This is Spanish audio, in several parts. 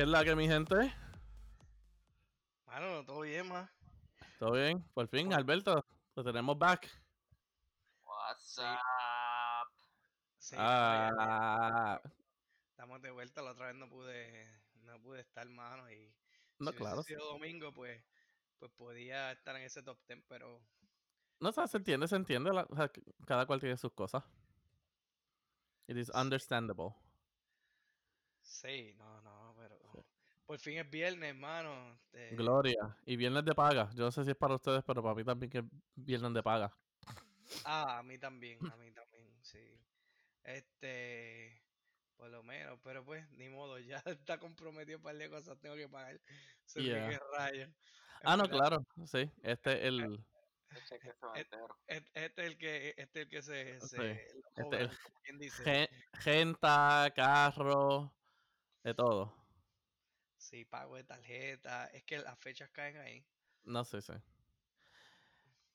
¿Qué es la que mi gente? Mano, todo bien, ma. ¿Todo bien? Por fin, Alberto, lo tenemos back. What's up? Sí, Ah, estamos de vuelta. La otra vez no pude, no pude estar, mano. Y no, si claro. sido domingo, pues, pues podía estar en ese top 10, pero No, o sea, se entiende, se entiende. la- o sea, cada cual tiene sus cosas. It is understandable. sí, no, no, por fin es viernes, hermano. Este, Gloria. Y viernes de paga. Yo no sé si es para ustedes, pero para mí también que es viernes de paga. ah, a mí también, a mí también, sí. Este, por lo menos, pero pues, ni modo, ya está comprometido un par de cosas, tengo que pagar. Que Yeah. qué rayos. Ah, no, claro. Sí, este el... El se. Este, este es el que, este es el que se, Sí, se lo este cobran, es- como quien dice. gen- Genta, carro, de todo. Sí, pago de tarjeta. Es que las fechas caen ahí. No sé, sí.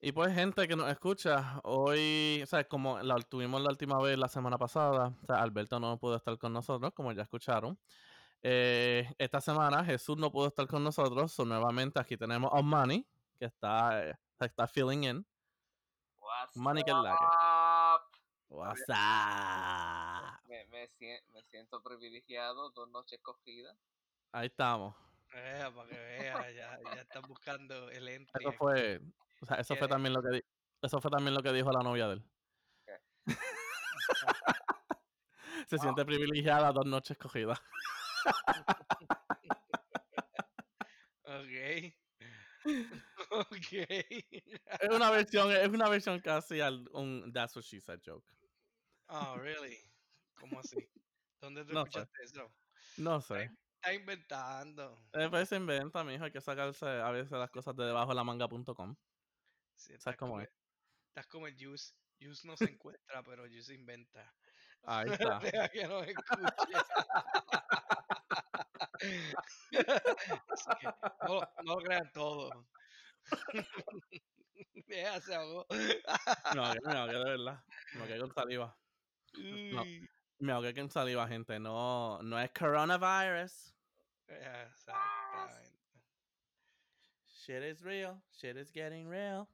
Y pues, gente que nos escucha, hoy, o sea, como la tuvimos la última vez la semana pasada, o sea, Alberto no pudo estar con nosotros, como ya escucharon. Eh, esta semana Jesús no pudo estar con nosotros, so nuevamente aquí tenemos a Money, que está, eh, está filling in. What's Money que es la up? What's up? Me, me, me siento privilegiado, dos noches cogidas. Ahí estamos. Eh, para que vea, ya, ya están buscando el entry. Eso fue, o sea, eso fue también lo que eso fue también lo que dijo la novia de él. Se siente privilegiada dos noches cogidas. Ok. ok. Es una versión, es una versión casi al un That's what she said joke. oh, really? ¿Cómo así? ¿Dónde tú No sé. escuchaste eso? No sé. Está inventando. Pues se inventa, mijo, hay que sacarse a veces las cosas de debajo de la manga.com. Sí, ¿Sabes cómo como, es? estás como el Juice. Juice no se encuentra, pero Juice inventa. Ahí está. Deja que nos escuche. Que no, no lo crean todo. Deja, se ahogó. Me ahogué, me ahogué de verdad. Me ahogué con saliva. No. Me ahogué con saliva, gente. No, no es coronavirus. Exactamente. Shit is real. Shit is getting real.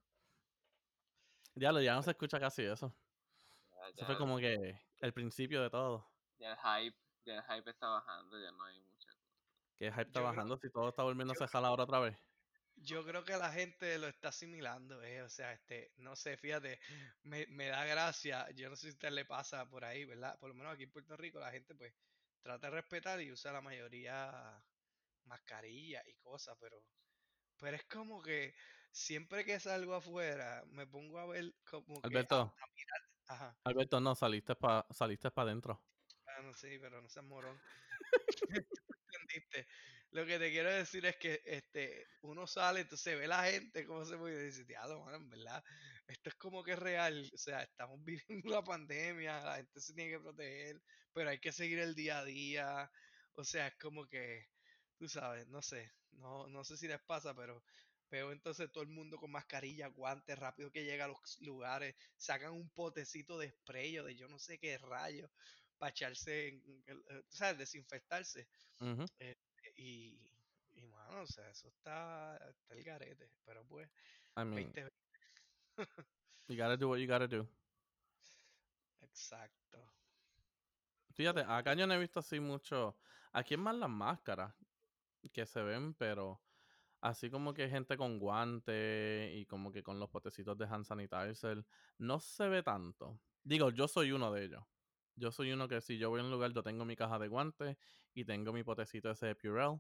Diablo, ya no se escucha casi eso. Ya, Eso fue como que el principio de todo. ya el hype, ya el hype está bajando, ya no hay mucha Que el hype está Yo creo- bajando si todo está volviéndose a jalar ahora otra vez. Yo creo que la gente lo está asimilando, eh, o sea, este, no sé, fíjate, me, me da gracia, yo no sé si a usted le pasa por ahí, ¿verdad? Por lo menos aquí en Puerto Rico la gente pues trata de respetar y usa la mayoría mascarilla y cosas, pero, pero es como que siempre que salgo afuera me pongo a ver como que a, Alberto, a mirar, ajá, Alberto, no, saliste para saliste pa adentro. ah, no sé, pero no seas morón. entendiste. Lo que te quiero decir es que este, uno sale, entonces ve la gente cómo se mueve y dice, diablo, mano, en verdad, esto es como que es real, o sea, estamos viviendo la pandemia, la gente se tiene que proteger, pero hay que seguir el día a día, o sea, es como que, tú sabes, no sé, no, no sé si les pasa, pero veo entonces todo el mundo con mascarilla, guantes, rápido que llega a los lugares, sacan un potecito de spray o de yo no sé qué rayo para echarse, en, el- eh, sabes, desinfectarse. Ujú. Y, y mano, o sea, eso está, está el garete. Pero pues, I mean, 20, you gotta do what you gotta do. exacto. Fíjate, acá yo no he visto así mucho. Aquí es más las máscaras que se ven, pero así como que gente con guantes y como que con los potecitos de hand sanitizer, no se ve tanto. Digo, yo soy uno de ellos. Yo soy uno que si yo voy a un lugar, yo tengo mi caja de guantes y tengo mi potecito ese de Purell.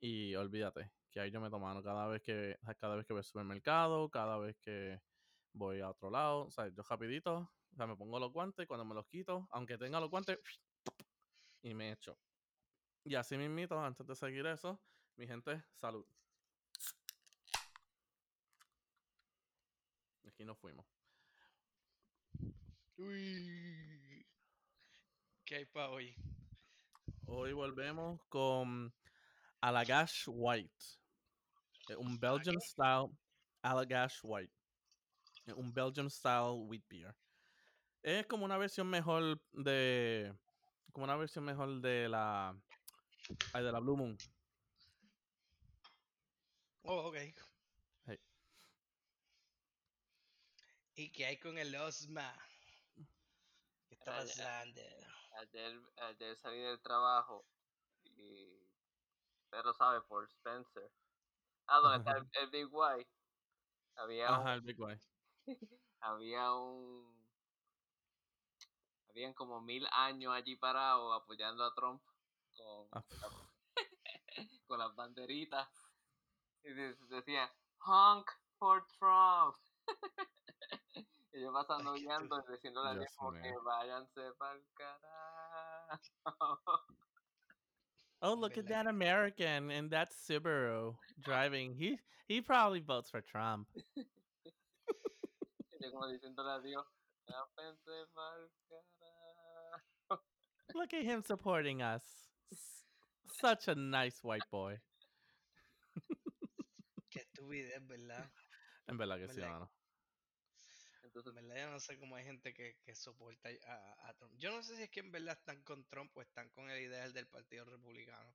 Y olvídate, que ahí yo me tomo mano cada vez que, cada vez que voy al supermercado, cada vez que voy a otro lado. O sea, yo rapidito, o sea, me pongo los guantes y cuando me los quito, aunque tenga los guantes, y me echo. Y así mismito, antes de seguir eso, mi gente, salud. Aquí nos fuimos. Uy. ¿Qué hay para hoy? Hoy volvemos con Allagash White. Un Belgian style Allagash White. Eh, Un Belgian style wheat beer. Es como una versión mejor de. Como una versión mejor de la. Ay, de la Blue Moon. Oh, ok. Hey. ¿Y qué hay con el Osma? ¿Qué está pasando? Ayer, ayer salí del trabajo y pero sabe por Spencer. Ah, donde está el, el Big Y. Había Ajá, un, el Big Guy. había un habían como mil años allí parados apoyando a Trump con, Ah, con las banderitas. Y decía honk for Trump y yo pasando guiando y diciéndole a Dios Dios que váyanse para el carajo Oh, look at that American and that Subaru driving. He he probably votes for Trump. Como diciéndole a Dios váyanse para el carajo Look at him supporting us. Such a nice white boy. Qué estupidez, ¿verdad? En verdad que sí, ¿Verdad? mano. entonces En verdad yo no sé cómo hay gente que, que soporta a, a Trump. Yo no sé si es que en verdad están con Trump o están con el ideal del Partido Republicano.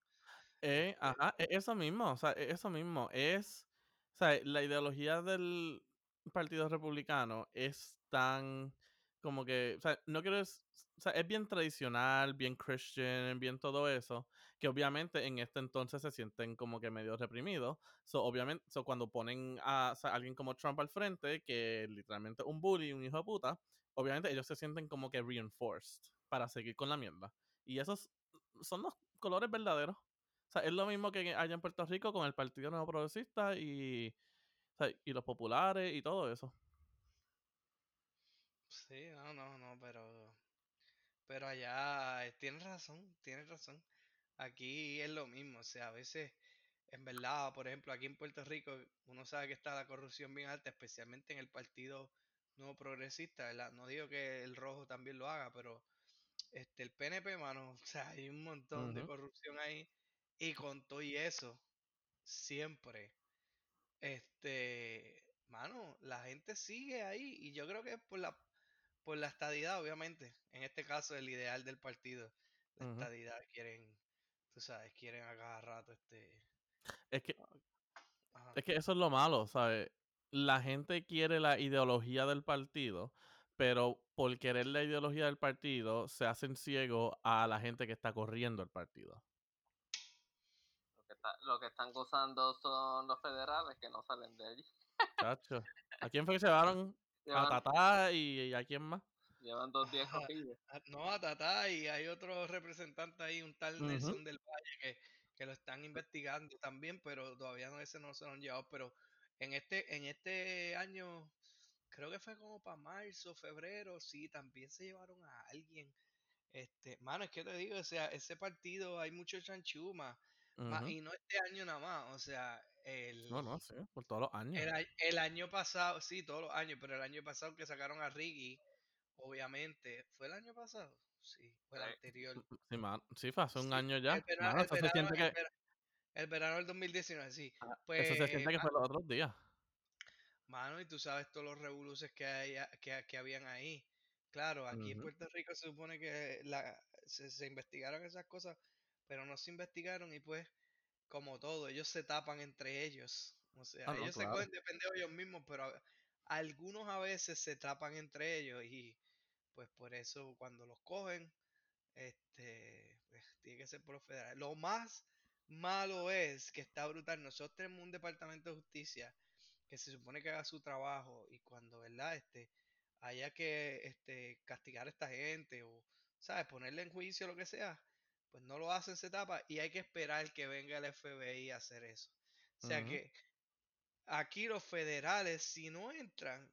Eh, Este, ajá, e- eso mismo, o sea, e- eso mismo es, o sea, la ideología del Partido Republicano es tan como que, o sea, no quiero, o sea, es bien tradicional, bien Christian, bien todo eso, que obviamente en este entonces se sienten como que medio reprimidos, so, obviamente, so, cuando ponen a alguien como Trump al frente, que literalmente un bully, un hijo de puta, obviamente ellos se sienten como que reinforced para seguir con la mierda, y esos son los colores verdaderos. O sea, es lo mismo que allá en Puerto Rico con el Partido Nuevo Progresista y, o sea, y los populares y todo eso. Sí, no, no, no, pero, pero allá eh, tienes razón, tienes razón. Aquí es lo mismo, o sea, a veces, en verdad, por ejemplo, aquí en Puerto Rico, uno sabe que está la corrupción bien alta, especialmente en el Partido Nuevo Progresista, ¿verdad? No digo que el rojo también lo haga, pero este, el PNP, mano, o sea, hay un montón de corrupción ahí, y con todo y eso, siempre, este, mano, la gente sigue ahí, y yo creo que es por la por la estadidad, obviamente. En este caso, el ideal del partido. La estadidad quieren, tú sabes, quieren a cada rato este. Es que, ajá. es que eso es lo malo, ¿sabes? La gente quiere la ideología del partido, pero por querer la ideología del partido se hacen ciegos a la gente que está corriendo el partido. Lo que, está- lo que están gozando son los federales que no salen de allí Chacho. ¿A quién fue que se llevaron? A Tatá y, y a quién más. llevan dos días Ah, No, a Tatá y hay otro representante ahí, un tal. Nelson del Valle, que, que lo están investigando también, pero todavía no ese no se lo han llevado. Pero en este, en este año, creo que fue como para marzo, febrero, sí, también se llevaron a alguien. Este, mano, es que te digo, o sea, ese partido hay mucho chanchuma, Ujú. y no este año nada más, o sea, el, No, no, sí, por todos los años. el, año pasado, sí, todos los años, pero el año pasado que sacaron a Riggy, obviamente, ¿fue el año pasado? Sí, fue el Sí. anterior. Sí, man- sí, fue hace un Sí, año ya. el eso se verano, siente el, que, vera- el verano del 2019, sí. Ah, Pues, eso se siente que fue los otros días. mano, y tú sabes todos los revoluces que, hay, que, que habían ahí. Claro, aquí en. Puerto Rico se supone que la, se, se investigaron esas cosas, pero no se investigaron y pues, como todo, ellos se tapan entre ellos. O sea, Ah, no, ellos se claro. cogen de ellos mismos, pero a- algunos a veces se tapan entre ellos y pues por eso cuando los cogen, este, pues, tiene que ser por los federales. Lo más malo es que está brutal. Nosotros tenemos un departamento de justicia que se supone que haga su trabajo y cuando, ¿verdad? Este, haya que este, castigar a esta gente o, ¿sabes? Ponerle en juicio lo que sea, pues no lo hacen, se tapa y hay que esperar que venga el FBI a hacer eso. O sea que aquí los federales, si no entran,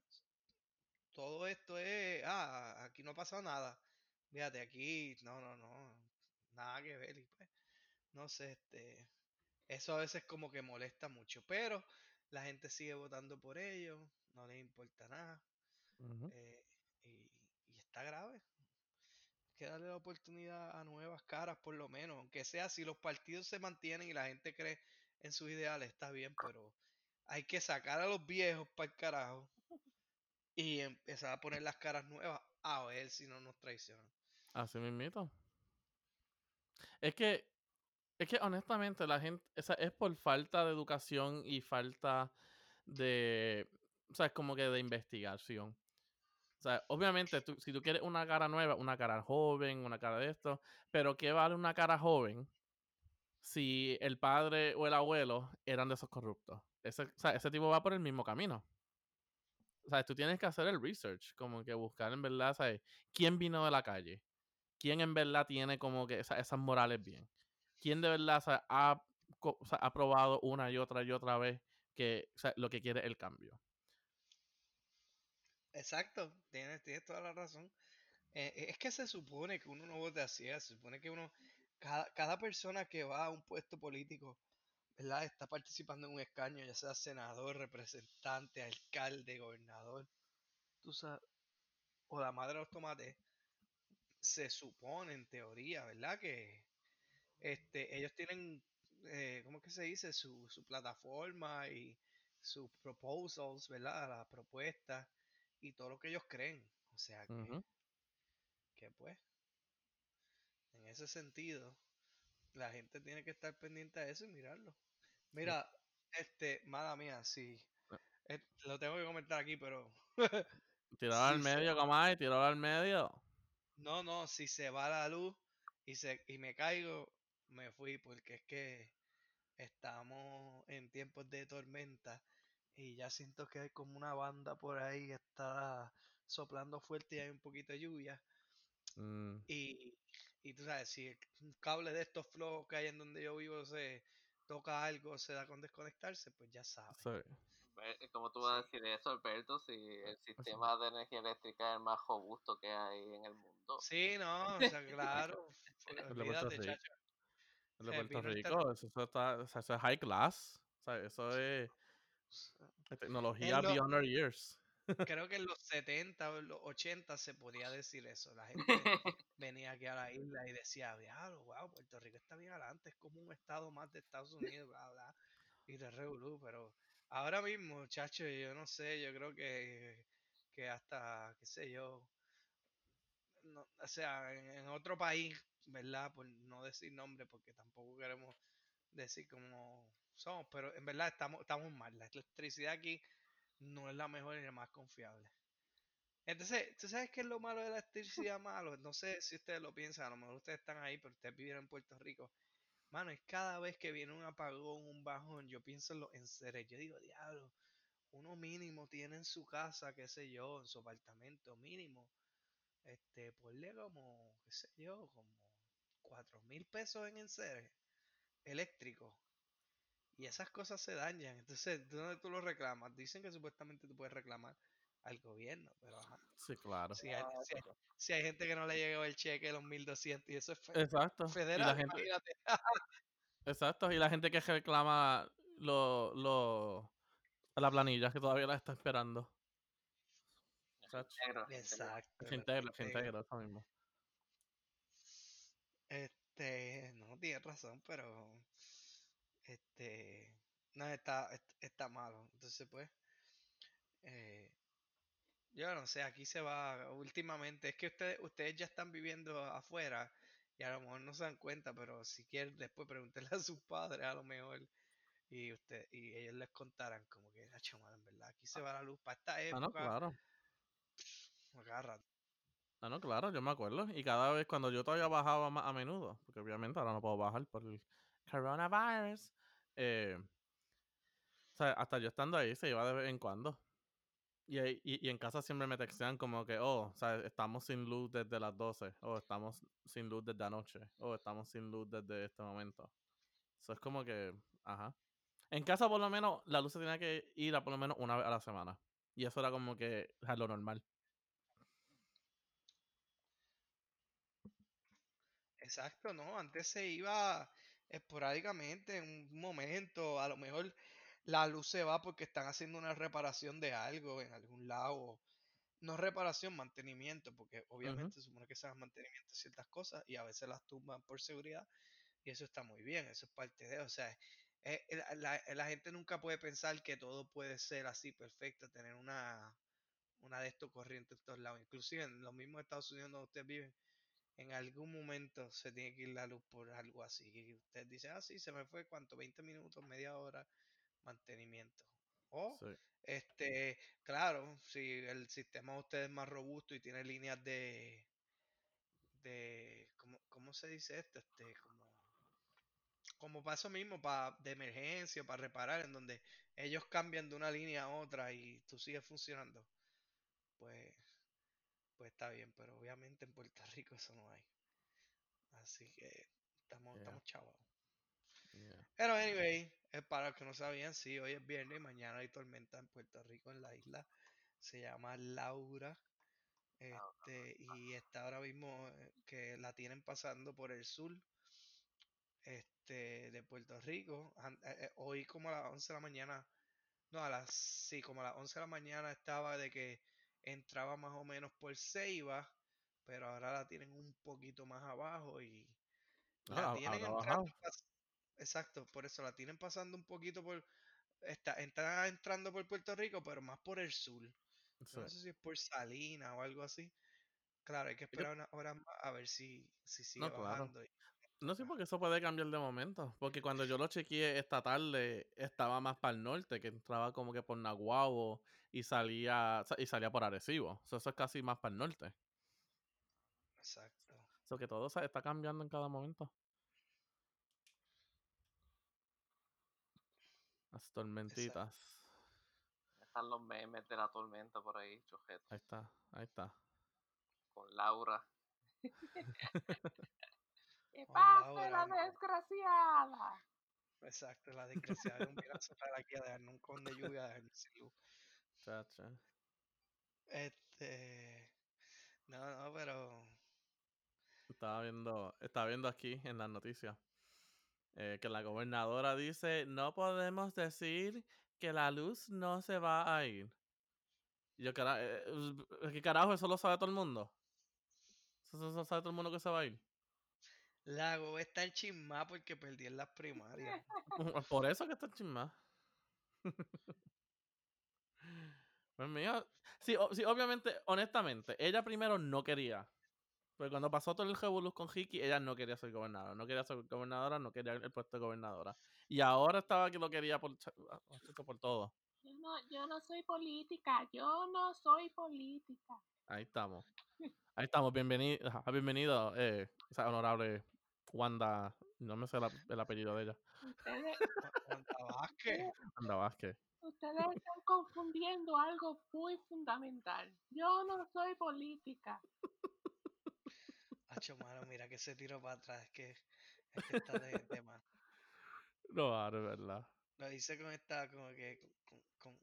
todo esto es, ah, aquí no ha pasado nada. Fíjate, aquí, no, no, no, nada que ver. Y pues, no sé, este, eso a veces como que molesta mucho, pero la gente sigue votando por ellos, no les importa nada, eh, y, y está grave. Que darle la oportunidad a nuevas caras, por lo menos, aunque sea si los partidos se mantienen y la gente cree en sus ideales, está bien, pero hay que sacar a los viejos para el carajo y empezar a poner las caras nuevas a ver si no nos traicionan. Así mismito. Es que Es que honestamente la gente, o es por falta de educación y falta de, o sea, es como que de investigación. O sea, obviamente, tú, si tú quieres una cara nueva, una cara joven, una cara de esto, pero ¿qué vale una cara joven si el padre o el abuelo eran de esos corruptos? Ese, o sea, ese tipo va por el mismo camino. O sea, tú tienes que hacer el research, como que buscar en verdad, ¿sabes? ¿Quién vino de la calle? ¿Quién en verdad tiene como que esa- esas morales bien? ¿Quién de verdad ha, ha probado una y otra y otra vez que lo que quiere es el cambio? Exacto, tienes, tienes toda la razón. Eh, es que se supone que uno no vote así, ¿eh? se supone que uno, cada, cada persona que va a un puesto político, ¿verdad? Está participando en un escaño, ya sea senador, representante, alcalde, gobernador, tú sabes, o la madre de los tomates, se supone en teoría, ¿verdad? Que este, ellos tienen, eh, ¿cómo es que se dice? Su, su plataforma y sus proposals, ¿verdad? Las propuestas y todo lo que ellos creen. O sea que, pues, en ese sentido, la gente tiene que estar pendiente a eso y mirarlo. Mira, este, mala mía, sí. Ah. eh, lo tengo que comentar aquí, pero Tirado al Sí, medio, tirado al medio. no, no, si se va la luz y se y me caigo, me fui porque es que estamos en tiempos de tormenta y ya siento que hay como una banda por ahí que está soplando fuerte y hay un poquito de lluvia Mm, y, y tú sabes, si el un cable de estos flojos que hay en donde yo vivo se toca algo, se da con desconectarse, pues ya sabes. sí. Ve- ¿Cómo tú vas a decir eso, Alberto, si el sistema de energía eléctrica es el más robusto que hay en el mundo? Sí, no, o sea, claro, Puerto olvídate, Rico. chacho. El de Eh, Puerto Rico, eso, está, o sea, eso es high class. O sea, eso es de tecnología En lo- beyond our years. creo que en los 70 o en los 80 se podía decir eso. La gente venía aquí a la isla y decía, diablo, wow, Puerto Rico está bien adelante, es como un estado más de Estados Unidos, bla, bla, y de revolú, pero ahora mismo, muchachos, yo no sé, yo creo que, que hasta, qué sé yo, no, o sea, en, en otro país, ¿verdad? Por no decir nombre, porque tampoco queremos decir cómo somos, pero en verdad estamos, estamos mal. La electricidad aquí no es la mejor ni la más confiable. Entonces, ¿tú sabes qué es lo malo de la electricidad malo? No sé si ustedes lo piensan, a lo mejor ustedes están ahí, pero ustedes vivieron en Puerto Rico. Mano, es cada vez que viene un apagón, un bajón, yo pienso en los enseres. Yo digo, diablo, uno mínimo tiene en su casa, qué sé yo, en su apartamento mínimo, este, ponle como, qué sé yo, como cuatro mil pesos en enseres eléctricos. Y esas cosas se dañan. Entonces, ¿dónde tú lo reclamas? Dicen que supuestamente tú puedes reclamar al gobierno, pero ajá. Sí, claro. Si hay, si hay- si hay gente que no le llegó el cheque de los 1200 y eso es fe- Exacto. Y la federal, gente, imagínate. exacto. Y la gente que reclama lo, lo, la planilla que todavía la está esperando. Negro. Exacto. Se integra, se integra. integra, eso mismo. Este, no, tienes razón, pero este, no, está, est- está malo. Entonces, pues, eh, yo no sé, aquí se va últimamente, es que ustedes, ustedes ya están viviendo afuera y a lo mejor no se dan cuenta, pero si quieren después pregúntenle a sus padres a lo mejor y usted, y ellos les contarán como que, "Acho, mano, en verdad, aquí se va la luz para esta Ah, época, no, claro. a cada rato". Ah, no, claro, yo me acuerdo. Y cada vez cuando yo todavía bajaba más a menudo, porque obviamente ahora no puedo bajar por el coronavirus, eh, o sea, hasta yo estando ahí se iba de vez en cuando. Y, y, y en casa siempre me textean como que, oh, o sea, estamos sin luz desde las 12, o estamos sin luz desde anoche, o estamos sin luz desde este momento. Eso es como que, ajá. En casa por lo menos la luz se tenía que ir a por lo menos una vez a la semana. Y eso era como que lo normal. Exacto, ¿no? Antes se iba esporádicamente en un momento, a lo mejor la luz se va porque están haciendo una reparación de algo en algún lado. No reparación, mantenimiento, porque obviamente se supone que se hagan mantenimiento de ciertas cosas y a veces las tumban por seguridad y eso está muy bien, eso es parte de, o sea, eh, la, la- la gente nunca puede pensar que todo puede ser así perfecto, tener una, una de estos corrientes en todos lados, inclusive en los mismos Estados Unidos donde ustedes viven, en algún momento se tiene que ir la luz por algo así. Y usted dice, ah, sí, se me fue, ¿cuánto? 20 minutos, media hora, mantenimiento. O, Sí. este, claro, si el sistema de ustedes es más robusto y tiene líneas de, de, ¿cómo, cómo se dice esto? Este, como, como para eso mismo, para de emergencia, para reparar, en donde ellos cambian de una línea a otra y tú sigues funcionando, pues, pues está bien, pero obviamente en Puerto Rico eso no hay. Así que estamos, Yeah. estamos chavados. Yeah. Pero anyway, es para los que no sabían, sí, hoy es viernes y mañana hay tormenta en Puerto Rico, en la isla. Se llama Laura. Este, y está ahora mismo eh, que la tienen pasando por el sur este, de Puerto Rico. Eh, eh, hoy como a las 11 de la mañana, no, a las, sí, como a las 11 de la mañana estaba de que entraba más o menos por Ceiba, pero ahora la tienen un poquito más abajo y la Ah, tienen entrando exacto, por eso la tienen pasando un poquito por está, está entrando por Puerto Rico, pero más por el sur. Sí. no sé si es por Salina o algo así. Claro, hay que Es que- esperar unas horas más a ver si, si sigue No, bajando. No sé toca. porque eso puede cambiar de momento. Porque cuando yo lo chequeé esta tarde, estaba más para el norte, que entraba como que por Naguabo y salía sa- y salía por Arecibo. So, eso es casi más para el norte. Exacto. So que todo se está cambiando en cada momento. Las tormentitas. Están los memes de la tormenta por ahí, chojetos. Ahí está, ahí está. Con Laura. ¡Que Con pase la desgraciada! Exacto, la desgraciada no viene a soplar aquí a dejarnos un con de lluvia sin luz. Chacha. Este. No, no, pero. Estaba viendo, estaba viendo aquí en las noticias eh, que la gobernadora dice no podemos decir que la luz no se va a ir. Yo, cara, eh, eh, ¿qué carajo? Eso lo sabe todo el mundo. Eso, eso- eso sabe todo el mundo que se va a ir. La go está en chismá porque perdí en las primarias. Por eso que está chisma. Pues mira, sí, o- sí, obviamente, honestamente, ella primero no quería. Pero cuando pasó todo el revolus con Hiki, ella no quería ser gobernadora. No quería ser gobernadora, no quería el puesto de gobernadora. Y ahora estaba que lo quería por, ah, ah, por todo. Yo no, yo no soy política, yo no soy política. Ahí estamos. Ahí estamos. Bienvenido, bienvenido eh, esa honorable Wanda. No me sé la- el apellido de ella. Ustedes, Wanda Vázquez. Wanda Vázquez. ustedes están confundiendo algo muy fundamental. Yo no soy política. Hacho, mano, mira que se tiró para atrás. Es que, es que está de, más. No, ah, de verdad. Lo hice con esta, como que, con, con-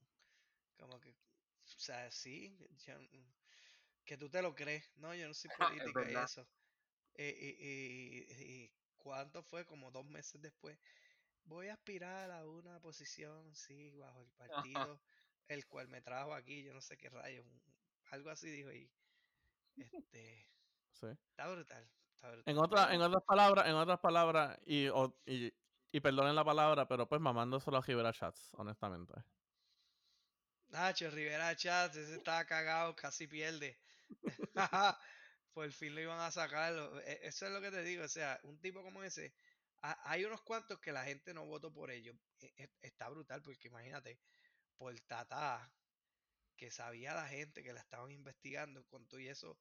como que, o sea, sí, yo que tú te lo crees, no, yo no soy Es política y eso. Eh, y, y, y cuánto fue, como dos meses después, voy a aspirar a una posición, sí, bajo el partido, el cual me trajo aquí, yo no sé qué rayos, algo así dijo y, este, Sí. está brutal, está brutal. En, otra, en otras palabras, en otras palabras, y, o- y, y perdonen la palabra, pero pues mamándoselo a Rivera Chats, honestamente. Nacho, Rivera Chat, ese estaba cagado, casi pierde. Por fin lo iban a sacar. e- Eso es lo que te digo. O sea, un tipo como ese, ha- hay unos cuantos que la gente no votó por ellos. E- e- Está brutal, porque imagínate, por Tatá, que sabía la gente que la estaban investigando, con todo y eso,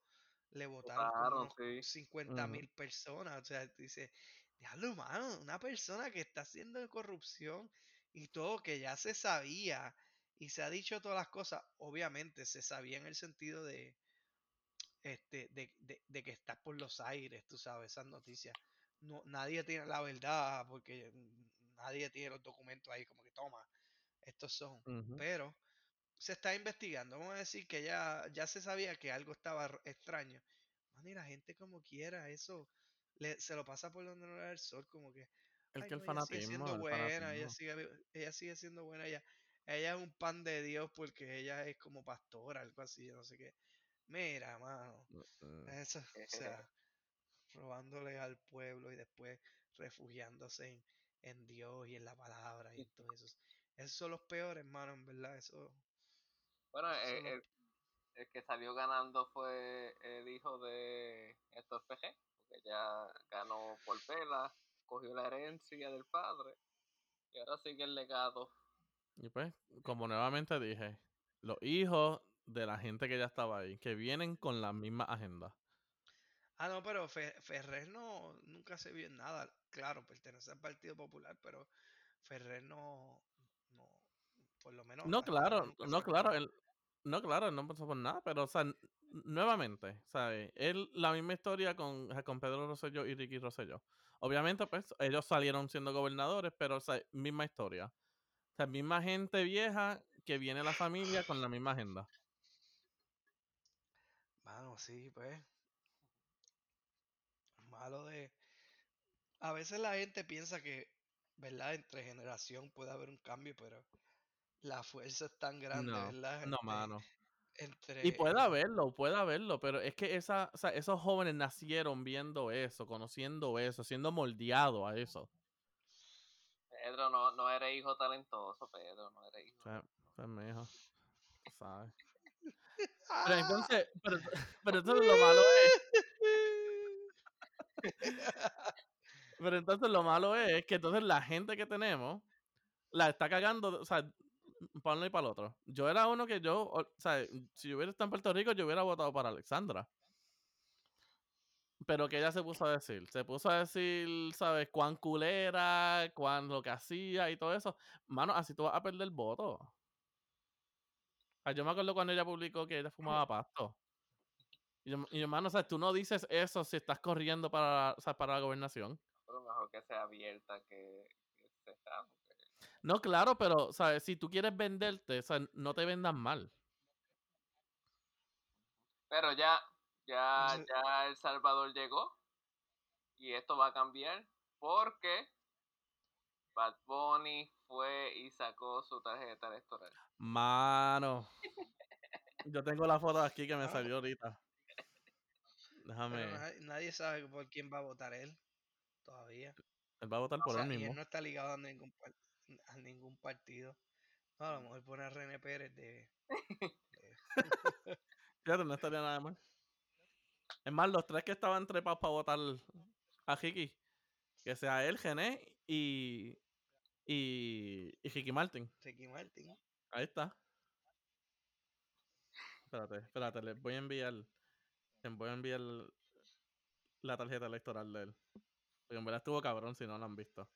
le votaron sí. 50 Ujú. mil personas. O sea, tú dices, diablo, mano, una persona que está haciendo corrupción y todo, que ya se sabía y se ha dicho todas las cosas, obviamente se sabía en el sentido de, este, de, de- de que estás por los aires, tú sabes, esas noticias. No, nadie tiene la verdad porque nadie tiene los documentos ahí como que toma, estos son. Pero se está investigando. Vamos a decir que ya, ya se sabía que algo estaba extraño. Y la gente como quiera, eso le, se lo pasa por donde no el sol, como que El que el no, ella sigue fanatismo, siendo el buena, ella fanatismo. sigue, ella sigue siendo buena, ella, ella es un pan de Dios porque ella es como pastora, algo así, yo no sé qué. Mira, mano, Mm, eso, o sea, robándole al pueblo y después refugiándose en, en Dios y en la palabra y en todo eso. Esos son los peores, hermano, en verdad, eso. Bueno, Eso el, lo- el- el que salió ganando fue el hijo de Héctor PG. porque ya ganó por pela, cogió la herencia del padre y ahora sigue el legado. Y pues, como nuevamente dije, los hijos de la gente que ya estaba ahí, que vienen con la misma agenda. Ah, no, pero Fe- Ferrer no, nunca se vio en nada. Claro, pertenece al Partido Popular, pero Ferrer no, no por lo menos. No, claro, no, claro, él, no, claro, él no pasó por nada, pero, o sea, nuevamente, ¿sabes? Él, la misma historia con, con Pedro Rosselló y Ricky Rosselló. Obviamente, pues, ellos salieron siendo gobernadores, pero, o sea, misma historia. O sea, misma gente vieja que viene la familia con la misma agenda. Sí, pues. Malo de. A veces la gente piensa que, ¿verdad? Entre generación puede haber un cambio, pero la fuerza es tan grande, No, ¿verdad? no, Este, mano. entre. Y puede haberlo, puede haberlo, pero es que esa, o sea, esos jóvenes nacieron viendo eso, conociendo eso, siendo moldeados a eso. Pedro, no, no eres hijo talentoso, Pedro, no eres hijo. O sea, pues, sabes. Pero ¡Ah! entonces, pero, pero entonces lo malo es, pero entonces lo malo es que entonces la gente que tenemos la está cagando, o sea, para uno y para el otro. Yo era uno que yo, o sea, si yo hubiera estado en Puerto Rico, yo hubiera votado para Alexandra. Pero que ella se puso a decir, se puso a decir, ¿sabes? Cuán culera, cuán lo que hacía y todo eso. Mano, así tú vas a perder el voto. Sea, yo me acuerdo cuando ella publicó que ella fumaba pasto. Y yo, y yo, mano, o sea, tú no dices eso si estás corriendo para, o sea, para la gobernación. Pero mejor que sea abierta que, que porque No, claro, pero, ¿sabes? Si tú quieres venderte, o sea, no te vendas mal. Pero ya, ya, ya El Salvador llegó y esto va a cambiar porque Bad Bunny fue y sacó su tarjeta electoral. Mano. Yo tengo la foto aquí que me Ah. salió ahorita. Déjame. nadie, nadie sabe por quién va a votar él todavía. Él va a votar O por sea, él y él mismo. no está ligado a ningún, a ningún partido. No, a lo mejor pone a René Pérez de. Fíjate, no estaría nada mal. Es más, los tres que estaban trepados para votar a Ricky, que sea él, Gené y, y, y Ricky Martin. Ricky Martin. Ahí está. Espérate, espérate, les voy a enviar. Les voy a enviar la tarjeta electoral de él. Porque en verdad estuvo cabrón si no lo han visto.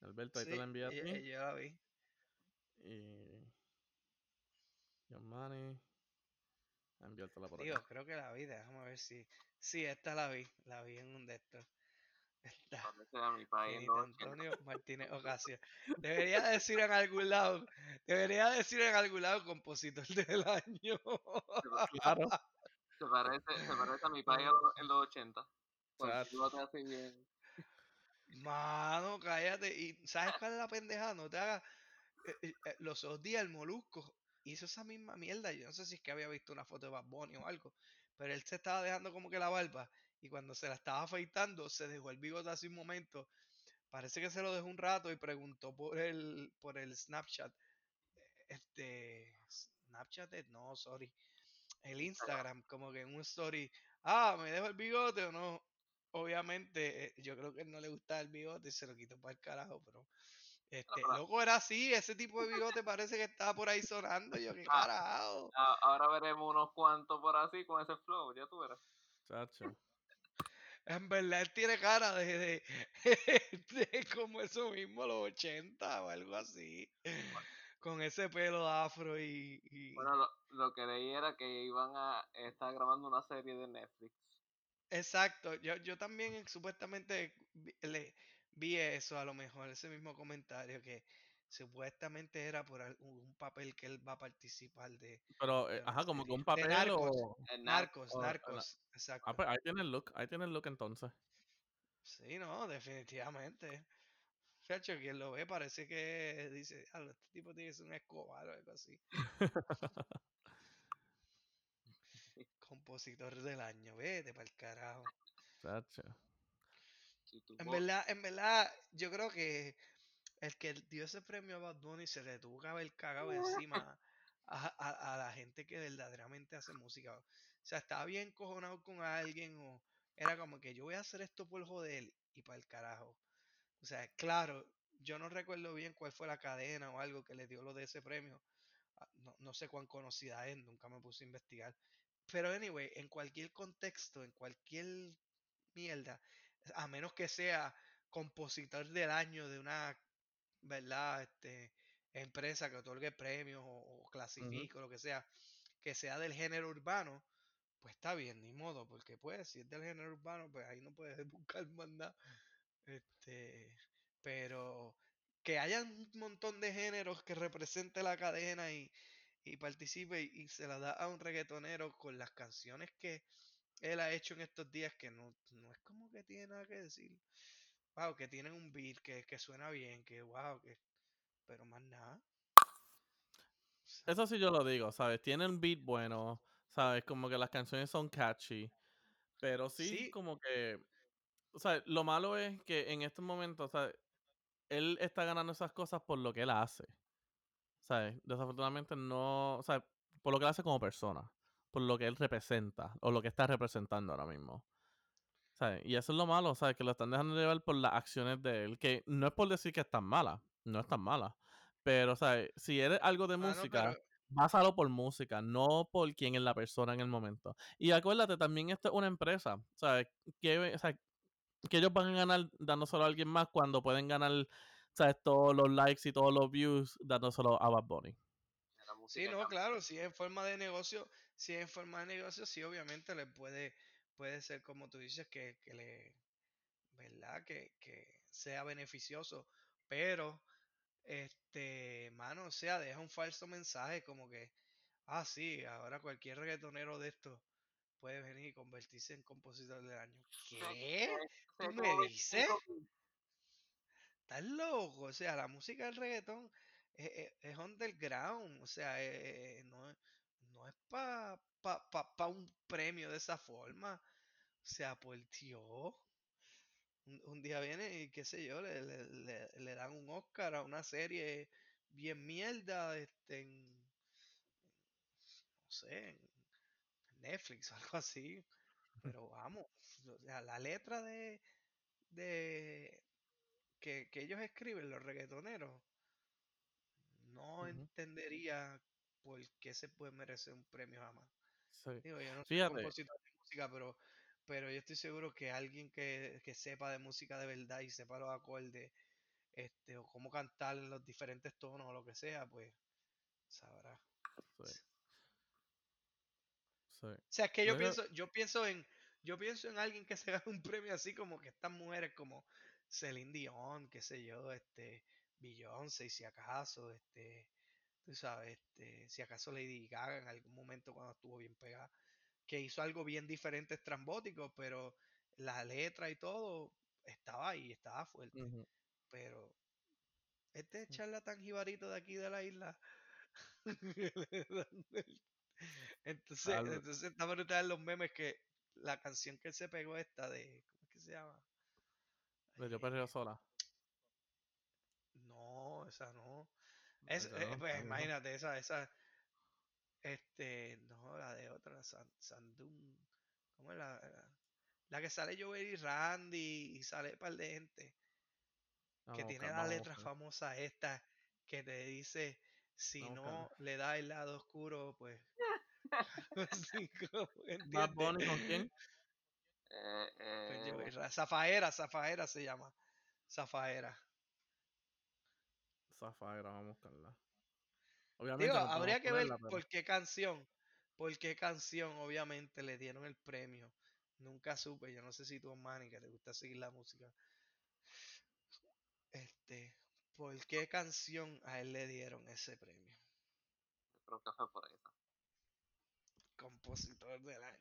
Alberto, ahí te la envié a ti. ella- ella la vi. Y. Giovanni. Enviártela por Digo, creo que la vi. Déjame ver si. Sí, esta la vi. La vi en un de estos. Antonio Martínez Ocasio. Debería decir en algún lado. Debería decir en algún lado compositor del año. Claro. Se parece, se parece a mi país en los- en los 80. Con el Chacho. bigote así bien. Mano, cállate. ¿Y sabes cuál es la pendeja? No te hagas. eh, eh, eh, los otros días el Molusco hizo esa misma mierda. Yo no sé si es que había visto una foto de Bad Bunny o algo. Pero él se estaba dejando como que la barba. Y cuando se la estaba afeitando, se dejó el bigote así un momento. Parece que se lo dejó un rato y preguntó por el, por el Snapchat. Este. Snapchat, es- no, sorry. El Instagram, como que en un story. Ah, ¿me dejo el bigote o no? Obviamente, eh, yo creo que no le gustaba el bigote y se lo quitó para el carajo, pero. Este, loco, era así, ese tipo de bigote parece que estaba por ahí sonando. Yo, qué Ah. carajo. Ahora veremos unos cuantos por así con ese flow, ya tú verás. Chacho. En verdad, él tiene cara de, de, de como eso mismo, los 80 o algo así. Con ese pelo afro y. y- Bueno, lo, lo que leí era que iban a estar grabando una serie de Netflix. Exacto, yo, yo también eh, supuestamente le, vi eso, a lo mejor, ese mismo comentario que supuestamente era por un papel que él va a participar de, Pero, de eh, ajá, como que un De papel Narcos. o. Narcos. Narcos, o- narcos, exacto. Ah, pues ahí tiene el look, ahí tiene el look entonces. Sí, no, definitivamente. Chacho, quien lo ve parece que dice, "Diablo, este tipo tiene que ser un escobar o algo así. Compositor del año, vete para el carajo. Chacho. En verdad, en verdad, yo creo que el que dio ese premio a Bad Bunny se le tuvo que haber cagado encima a, a- a la gente que verdaderamente hace música. O sea, estaba bien cojonado con alguien o, era como que yo voy a hacer esto por joder y para el carajo. O sea, claro, yo no recuerdo bien cuál fue la cadena o algo que le dio lo de ese premio. Ah, No, no sé cuán conocida es, nunca me puse a investigar. Pero anyway, en cualquier contexto, en cualquier mierda, a menos que sea compositor del año de una, ¿verdad? Este, empresa que otorgue premios o, o clasifique o lo que sea, que sea del género urbano, pues está bien, ni modo, porque pues si es del género urbano, pues ahí no puedes buscar más nada. Este, pero que haya un montón de géneros que represente la cadena y, y participe y, y se la da a un reggaetonero con las canciones que él ha hecho en estos días que no, no es como que tiene nada que decir. Wow, que tienen un beat que, que suena bien, que wow, que pero más nada. Eso sí yo lo digo, ¿sabes? Tiene un beat bueno, ¿sabes? Como que las canciones son catchy. Pero sí, Sí. como que. O sea, lo malo es que en estos momentos, o sea, él está ganando esas cosas por lo que él hace. ¿Sabes? Desafortunadamente no. O sea, por lo que él hace como persona. Por lo que él representa. O lo que está representando ahora mismo. ¿Sabes? Y eso es lo malo, ¿sabes? Que lo están dejando llevar por las acciones de él. Que no es por decir que es tan mala. No es tan mala. Pero, ¿sabes? Si eres algo de música, pero básalo por música, no por quién es la persona en el momento. Y acuérdate, también esto es una empresa, ¿sabes? Que, o sea, que ellos van a ganar dándoselo a alguien más cuando pueden ganar, ¿sabes? Todos los likes y todos los views dándoselo a Bad Bunny. La Sí, música no, claro, si es en forma de negocio, si es en forma de negocio, sí, obviamente le puede, puede ser como tú dices, que, que le, ¿verdad? Que, que sea beneficioso, pero, este, mano, o sea, deja un falso mensaje como que, ah, sí, ahora cualquier reggaetonero de esto puede venir y convertirse en compositor del año. ¿Qué? ¿Tú me dices? 25 mil. Estás loco, o sea, la música del reggaetón es, es- es underground, o sea, eh, no, es- no es para pa, pa- pa un premio de esa forma, o sea, por Dios, un, un día viene y qué sé yo, le, le- le- le dan un Oscar a una serie bien mierda, este, en, no sé, en Netflix o algo así, pero vamos, o sea, la letra de, de que, que ellos escriben, los reggaetoneros, no entendería por qué se puede merecer un premio jamás. Sí. Digo, yo no soy Fíjate, compositor de música, pero, pero yo estoy seguro que alguien que, que sepa de música de verdad y sepa los acordes, este, o cómo cantar en los diferentes tonos o lo que sea, pues sabrá. sí. Sí. O sea, es que yo Mira, pienso, yo pienso en, yo pienso en alguien que se gane un premio así como que estas mujeres como Celine Dion, qué sé yo, este, Beyoncé, si acaso, este, tú sabes, este, si acaso Lady Gaga en algún momento cuando estuvo bien pegada, que hizo algo bien diferente, estrambótico, pero la letra y todo estaba ahí, estaba fuerte. Pero este Sí. charlatán jibarito de aquí de la isla. entonces, entonces está brutal los memes que la canción que él se pegó esta de, ¿cómo es que se llama? Le dio perreo sola. no, esa no. Es, eh, pues imagínate, esa, esa, este, no, la de otra, San, Sandún, ¿cómo es la, la, la que sale Joel y Randy y sale un par de gente? Que tiene la letra famosa esta que te dice si no le da el lado oscuro, pues ¿entiendes? Bunny con quién? Eh, Con eh, Ra- Zafaera, Zafaera se llama. Zafaera. Zafaira, vamos a buscarla. Digo, Obviamente no podemos habría que ver pero. por qué canción, por qué canción obviamente le dieron el premio. Nunca supe, yo no sé si tú, Manny, que te gusta seguir la música. Este, ¿por qué canción a él le dieron ese premio? creo que fue por eso. Compositor del año.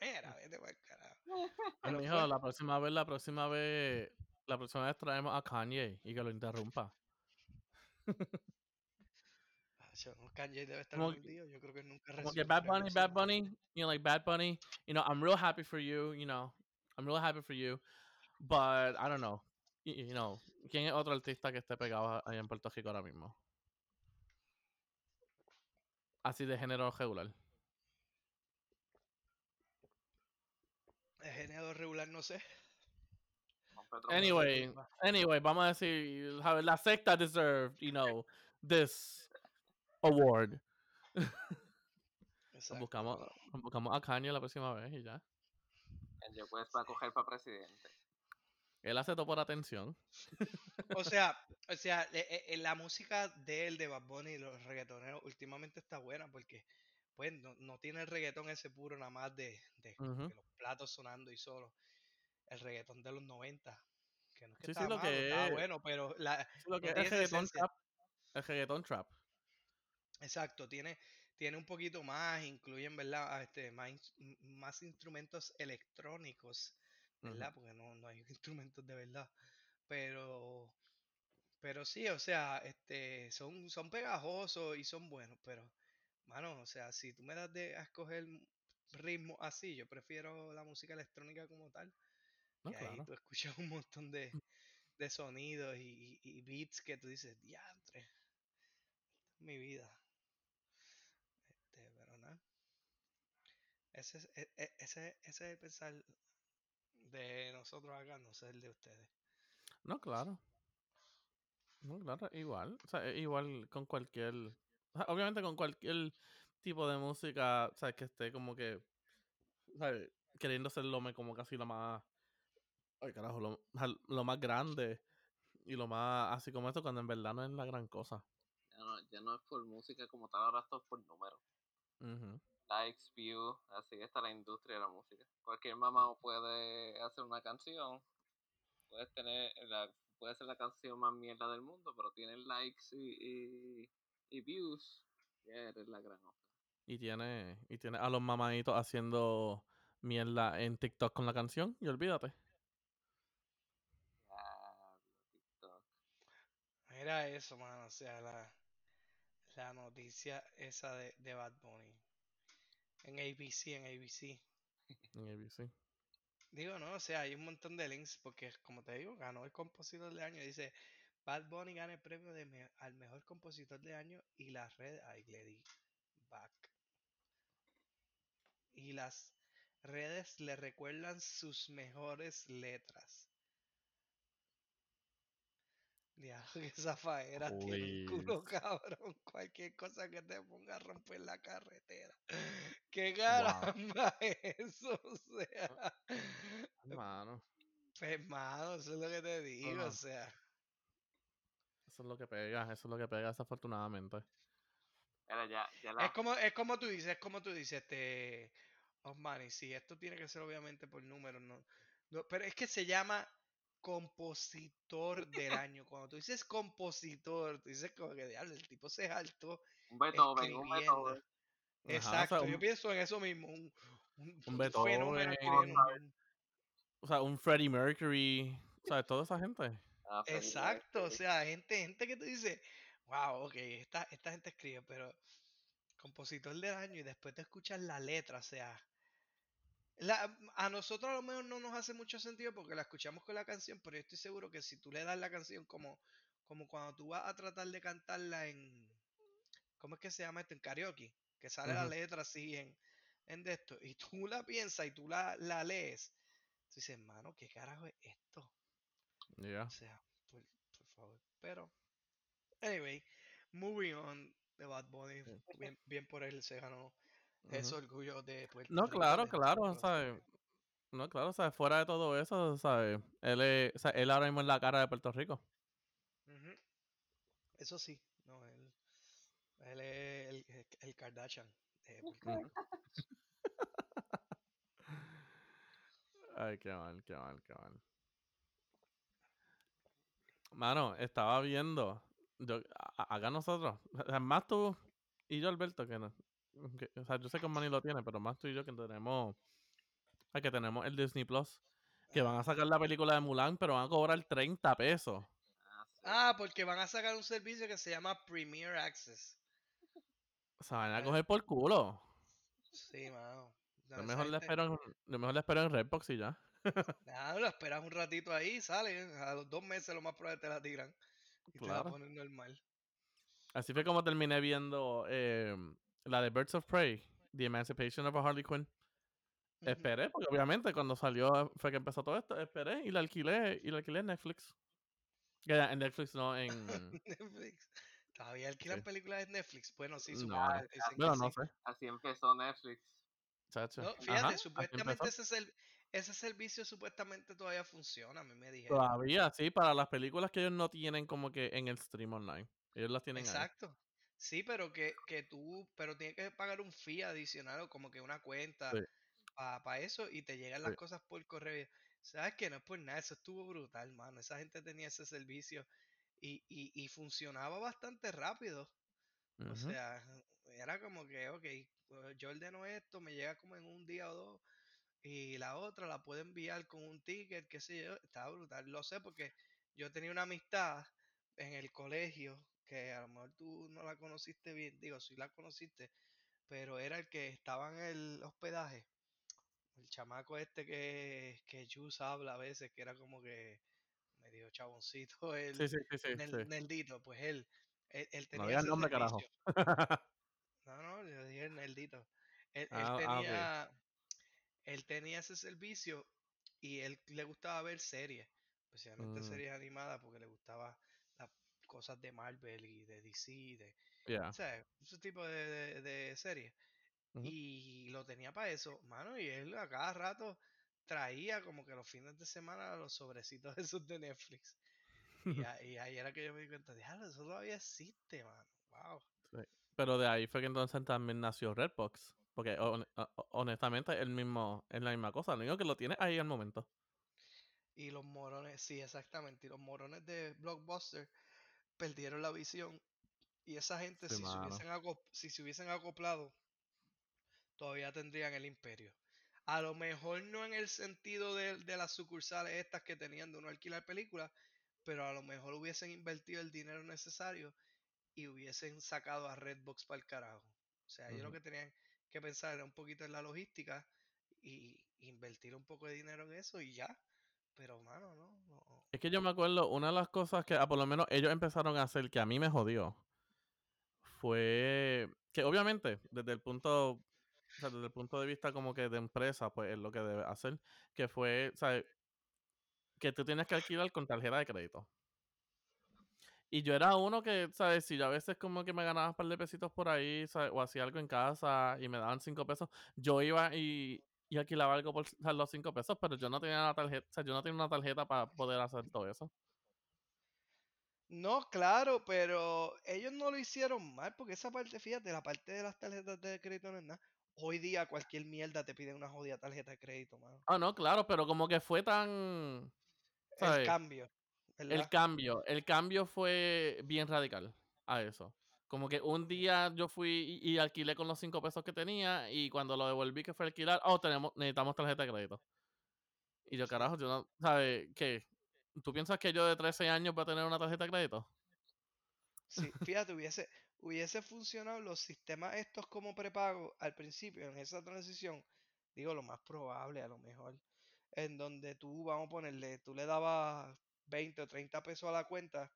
Mira, vete para el carajo. Mijo, la próxima vez, la próxima vez, la próxima vez traemos a Kanye y que lo interrumpa. No, Kanye debe estar mordido. Yo creo que nunca Como que Bad Bunny. Bad Bunny, you know, like Bad Bunny, you know, I'm real happy for you, you know, I'm real happy for you, but I don't know, you, you know, ¿quién es otro artista que esté pegado allá en Puerto Rico ahora mismo? Así de género regular. El género regular no sé. Anyway, anyway, vamos a decir, how- la secta deserved, you know, this award. Exacto. Buscamos, buscamos a Kanye la próxima vez y ya. Kanye West va a coger para presidente. Él hace todo por atención. O sea, o sea, eh, eh, la música de él, de Bad Bunny y los reggaetoneros, últimamente está buena porque, pues, no, no tiene el reggaetón ese puro nada más de, de los platos sonando y solo. El reggaetón de los 90. Que no es que Sí, sí, lo malo, que estaba es- bueno, pero la, Sí, lo que no es el trap. El trap. Exacto, tiene, tiene un poquito más, incluyen, ¿verdad? Este, más, más instrumentos electrónicos. ¿verdad? Porque no, no hay instrumentos de verdad. Pero, pero sí, o sea, este, son, son pegajosos y son buenos, pero, mano, o sea, si tú me das de a escoger ritmo así, yo prefiero la música electrónica como tal. No, ahí claro. tú escuchas un montón de, de sonidos y, y- beats que tú dices, diantre, esta es mi vida. Este, pero nada. Ese es, e- e- ese, ese es el pensar de nosotros acá, no sé el de ustedes. No, claro. No, claro, igual. O sea, es igual con cualquier. o Obviamente con cualquier tipo de música, ¿sabes? Que esté como que. ¿Sabes? Queriendo ser lo como casi lo más. Ay, carajo, lo, lo más grande. Y lo más así como esto, cuando en verdad no es la gran cosa. Ya no, ya no es por música como tal, ahora esto es por números. Ujú. Likes, views, así está la industria de la música. Cualquier mamá puede hacer una canción, puedes tener la, puede ser la canción más mierda del mundo, pero tiene likes y, y, y views, ya eres la gran otra. Y tiene, y tiene a los mamaditos haciendo mierda en TikTok con la canción. Y olvídate. Diablo, TikTok. Era eso, mano, o sea, la, la noticia esa de, de Bad Bunny. En ABC, en ABC. En ABC. Digo, no, o sea, hay un montón de links porque, como te digo, ganó el compositor del año. Dice, Bad Bunny gana el premio de me- al mejor compositor del año y la red, ay, le di back. Y las redes le recuerdan sus mejores letras. Ya, que esa faera tiene un culo cabrón. Cualquier cosa que te ponga a romper la carretera. ¿Qué caramba es eso? O sea, Hermano. pues, mano, eso es lo que te digo, o sea. Eso es lo que pega. Eso es lo que pega desafortunadamente. Era ya, ya la, Es como, es como tú dices, es como tú dices, este. Osmani, sí, esto tiene que ser obviamente por números, no, no, pero es que se llama compositor del año. Cuando tú dices compositor, tú dices como que diablo, el tipo se alto un Beethoven, un escribiendo. Beethoven. Ajá, o sea, Exacto, yo un- pienso en eso mismo, un, un, Beethoven, un- O sea, un Freddie Mercury. ¿Sabes? Toda esa gente. Ah, Exacto, o sea, gente, gente que tú dices, wow, ok, esta, esta gente escribe, pero compositor del año y después te escuchas la letra, o sea, la- a nosotros a lo mejor no nos hace mucho sentido porque la escuchamos con la canción, pero yo estoy seguro que si tú le das la canción como, como cuando tú vas a tratar de cantarla en, ¿cómo es que se llama esto? En karaoke, que sale la letra así en, en de esto, y tú la piensas y tú la, la lees, tú dices, hermano, ¿qué carajo es esto? Ya. O sea, por, por favor. Pero, anyway, moving on de Bad Bunny. Bien, bien por él se ganó Ese orgullo de Puerto No, Rico, claro, de claro. No, claro, ¿sabes? Fuera de todo eso, ¿sabes? Él, es, o sea, él ahora mismo es la cara de Puerto Rico. Eso sí, no, él, él es el, el- el Kardashian de Puerto Ujú. Rico. Ay, qué mal, qué mal, qué mal. Mano, estaba viendo. Yo, acá nosotros, más tú y yo, Alberto, que no. Que- o sea, yo sé que Manny lo tiene, pero más tú y yo que tenemos. sea, que tenemos el Disney Plus. Que van a sacar la película de Mulan, pero van a cobrar 30 pesos. Ah. Ah, porque van a sacar un servicio que se llama Premier Access. O sea, van a Ah. coger por culo. Sí, mano. No, Yo mejor, le espero en, yo mejor le espero en Redbox y ya. Nada, lo esperas un ratito ahí, sale. A los dos meses lo más probable te la tiran. Y te la Claro. ponen normal. Así fue como terminé viendo eh, la de Birds of Prey, The Emancipation of a Harley Quinn. Esperé, porque obviamente cuando salió fue que empezó todo esto, esperé y la alquilé, y la alquilé en Netflix. Era en Netflix, no en... Netflix. ¿Todavía alquilan Sí. películas en Netflix? Bueno, sí, No. dicen que Bueno, no sé, Así empezó Netflix. chacho. No, fíjate, supuestamente ese, ser- ese servicio supuestamente todavía funciona, a mí me dijeron. Todavía, sí, para las películas que ellos no tienen como que en el stream online. Ellos las tienen ahí. Sí, pero que, que tú, pero tienes que pagar un fee adicional o como que una cuenta Sí. para eso y te llegan las Sí. cosas por correo. ¿Sabes que No es por nada, eso estuvo brutal, mano. Esa gente tenía ese servicio y, y, y funcionaba bastante rápido. O sea, era como que, ok, pues, yo ordeno esto, me llega como en un día o dos y la otra la puedo enviar con un ticket, qué sé yo, estaba brutal. Lo sé porque yo tenía una amistad en el colegio que a lo mejor tú no la conociste bien, digo, sí la conociste, pero era el que estaba en el hospedaje. El chamaco este que, que Jus habla a veces, que era como que medio chaboncito, el Sí. Nerdito, pues él, él, él No tenía ese nombre, carajo. No, no, yo dije el Nerdito. Él, él Ah, ah, tenía, él tenía ese servicio y él le gustaba ver series, especialmente Mm, series animadas, porque le gustaba cosas de Marvel y de DC, de, yeah. o sea, ese tipo de, de, de series. Y lo tenía para eso, mano, y él a cada rato traía como que los fines de semana los sobrecitos esos de Netflix. Y, a- y ahí era que yo me di cuenta, diablo, eso todavía existe, mano. Wow. Sí. Pero de ahí fue que entonces también nació Redbox. Porque ho- ho- honestamente el mismo, es la misma cosa. Lo único que lo tiene ahí al momento. Y los morones, sí, exactamente. Y los morones de Blockbuster perdieron la visión. Y esa gente, Sí, si, se hubiesen si se hubiesen acoplado, todavía tendrían el imperio. A lo mejor no en el sentido de, de las sucursales estas que tenían de uno alquilar películas, pero a lo mejor hubiesen invertido el dinero necesario y hubiesen sacado a Redbox para el carajo. O sea, ellos lo que tenían que pensar era un poquito en la logística y invertir un poco de dinero en eso y ya. Pero, mano, no, no. Es que yo me acuerdo, una de las cosas que ah, por lo menos ellos empezaron a hacer que a mí me jodió fue que obviamente desde el punto, o sea, desde el punto de vista como que de empresa, pues es lo que debe hacer, que fue, ¿sabes? Que tú tienes que alquilar con tarjeta de crédito. Y yo era uno que, ¿sabes? Si yo a veces como que me ganaba un par de pesitos por ahí, ¿sabes? O hacía algo en casa y me daban cinco pesos, yo iba y, y alquilaba algo por los cinco pesos, pero yo no tenía la tarjeta, o sea, yo no tenía una tarjeta para poder hacer todo eso. No, claro, pero ellos no lo hicieron mal, porque esa parte, fíjate, la parte de las tarjetas de crédito no es nada. Hoy día cualquier mierda te pide una jodida tarjeta de crédito, mano. Ah, no, claro, pero como que fue tan, El ¿sabes? cambio, El cambio, el cambio fue bien radical a eso. Como que un día yo fui y, y alquilé con los cinco pesos que tenía y cuando lo devolví que fue alquilar, oh, tenemos, necesitamos tarjeta de crédito. Y yo, carajo, yo no, ¿sabes qué? ¿Tú piensas que yo de 13 años voy a tener una tarjeta de crédito? Sí, fíjate, hubiese, hubiese funcionado los sistemas estos como prepago al principio, en esa transición, digo lo más probable a lo mejor, en donde tú, vamos a ponerle, tú le dabas 20 o 30 pesos a la cuenta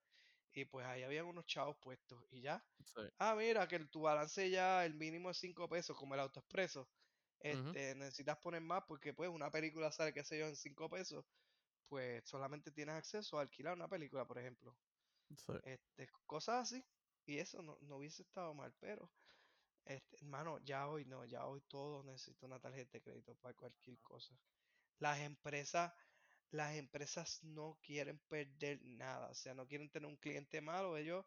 y pues ahí habían unos chavos puestos y ya. Sí. Ah, mira, que tu balance ya, el mínimo es 5 pesos, como el autoexpreso. Este, necesitas poner más porque pues una película sale, qué sé yo, en 5 pesos, pues solamente tienes acceso a alquilar una película, por ejemplo Sí. este, cosas así. Y eso no, no hubiese estado mal, pero, este, hermano, ya hoy no, ya hoy todo necesita una tarjeta de crédito para cualquier cosa. Las empresas, las empresas no quieren perder nada, o sea, no quieren tener un cliente malo. Ellos,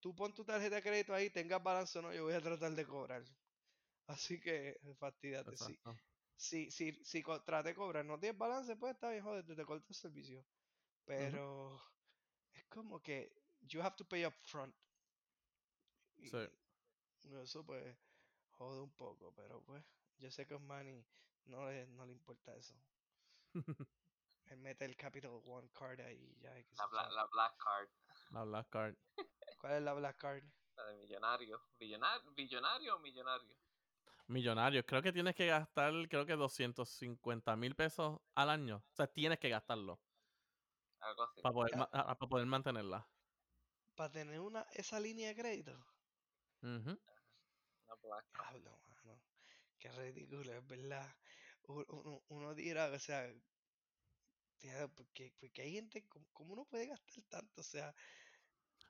tú pon tu tarjeta de crédito ahí, tengas balance o no, yo voy a tratar de cobrar. Así que, fastidiate, sí. Si, si, si co- trate de cobrar, no tienes balance, pues está bien, joder, te corto el servicio. Pero es como que you have to pay up front. Sí. Y eso pues jode un poco, pero pues yo sé que Osmani no le, no le importa eso. Él mete el Capital One card ahí ya. hay que La, bla- la Black Card, La Black Card. ¿Cuál es la Black Card? la de millonario. ¿Billonario, billonario o millonario? Millonarios. Creo que tienes que gastar, creo que 250 mil pesos al año. O sea, tienes que gastarlo Algo así. para poder, ma- ah, para poder mantenerla. Para tener una esa línea de crédito. Ujú. Una Black Card. Diablo, mano. Qué ridículo, es verdad. uno, uno dirá, o sea, porque, porque hay gente, ¿cómo, cómo uno puede gastar tanto? O sea,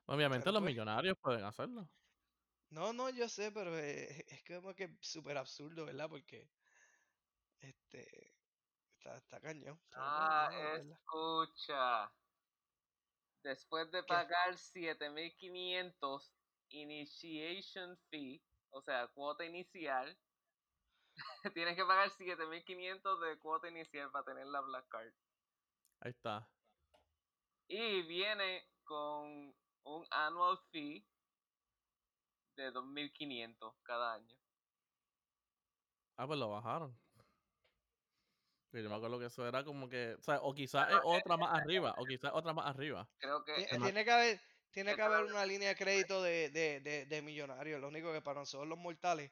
Obviamente los millonarios pueden hacerlo. no, no, yo sé, pero eh, es, como que súper absurdo, ¿verdad? Porque, este, está, está cañón. Ah, no, escucha. Después de ¿Qué? pagar 7500 initiation fee, o sea, cuota inicial, tienes que pagar 7500 de cuota inicial para tener la Black Card. Ahí está. Y viene con un annual fee de 2500 cada año. Ah, pues lo bajaron. Y yo me acuerdo que eso era como que, o sea, o quizás es otra más arriba, o quizás otra más arriba. Creo que Tiene que haber, tiene que haber una línea de crédito de, de, de, de millonarios. Lo único que para nosotros los mortales,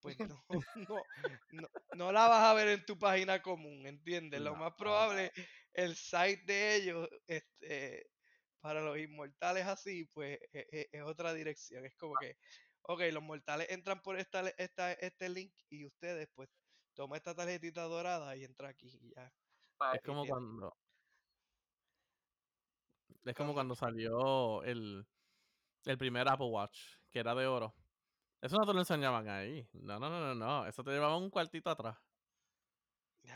pues no, no, no, no la vas a ver en tu página común, ¿entiendes? Lo más no. probable, el site de ellos, este, para los inmortales así, pues e- e- es, otra dirección. Es como que, ok, los mortales entran por esta, le- esta, este link y ustedes, pues, toma esta tarjetita dorada y entra aquí y ya. pa- Es como cuando. Es Como- cuando salió el, el primer Apple Watch, que era de oro. Eso no te lo enseñaban ahí. No, no, no, no, no. Eso te llevaban un cuartito atrás.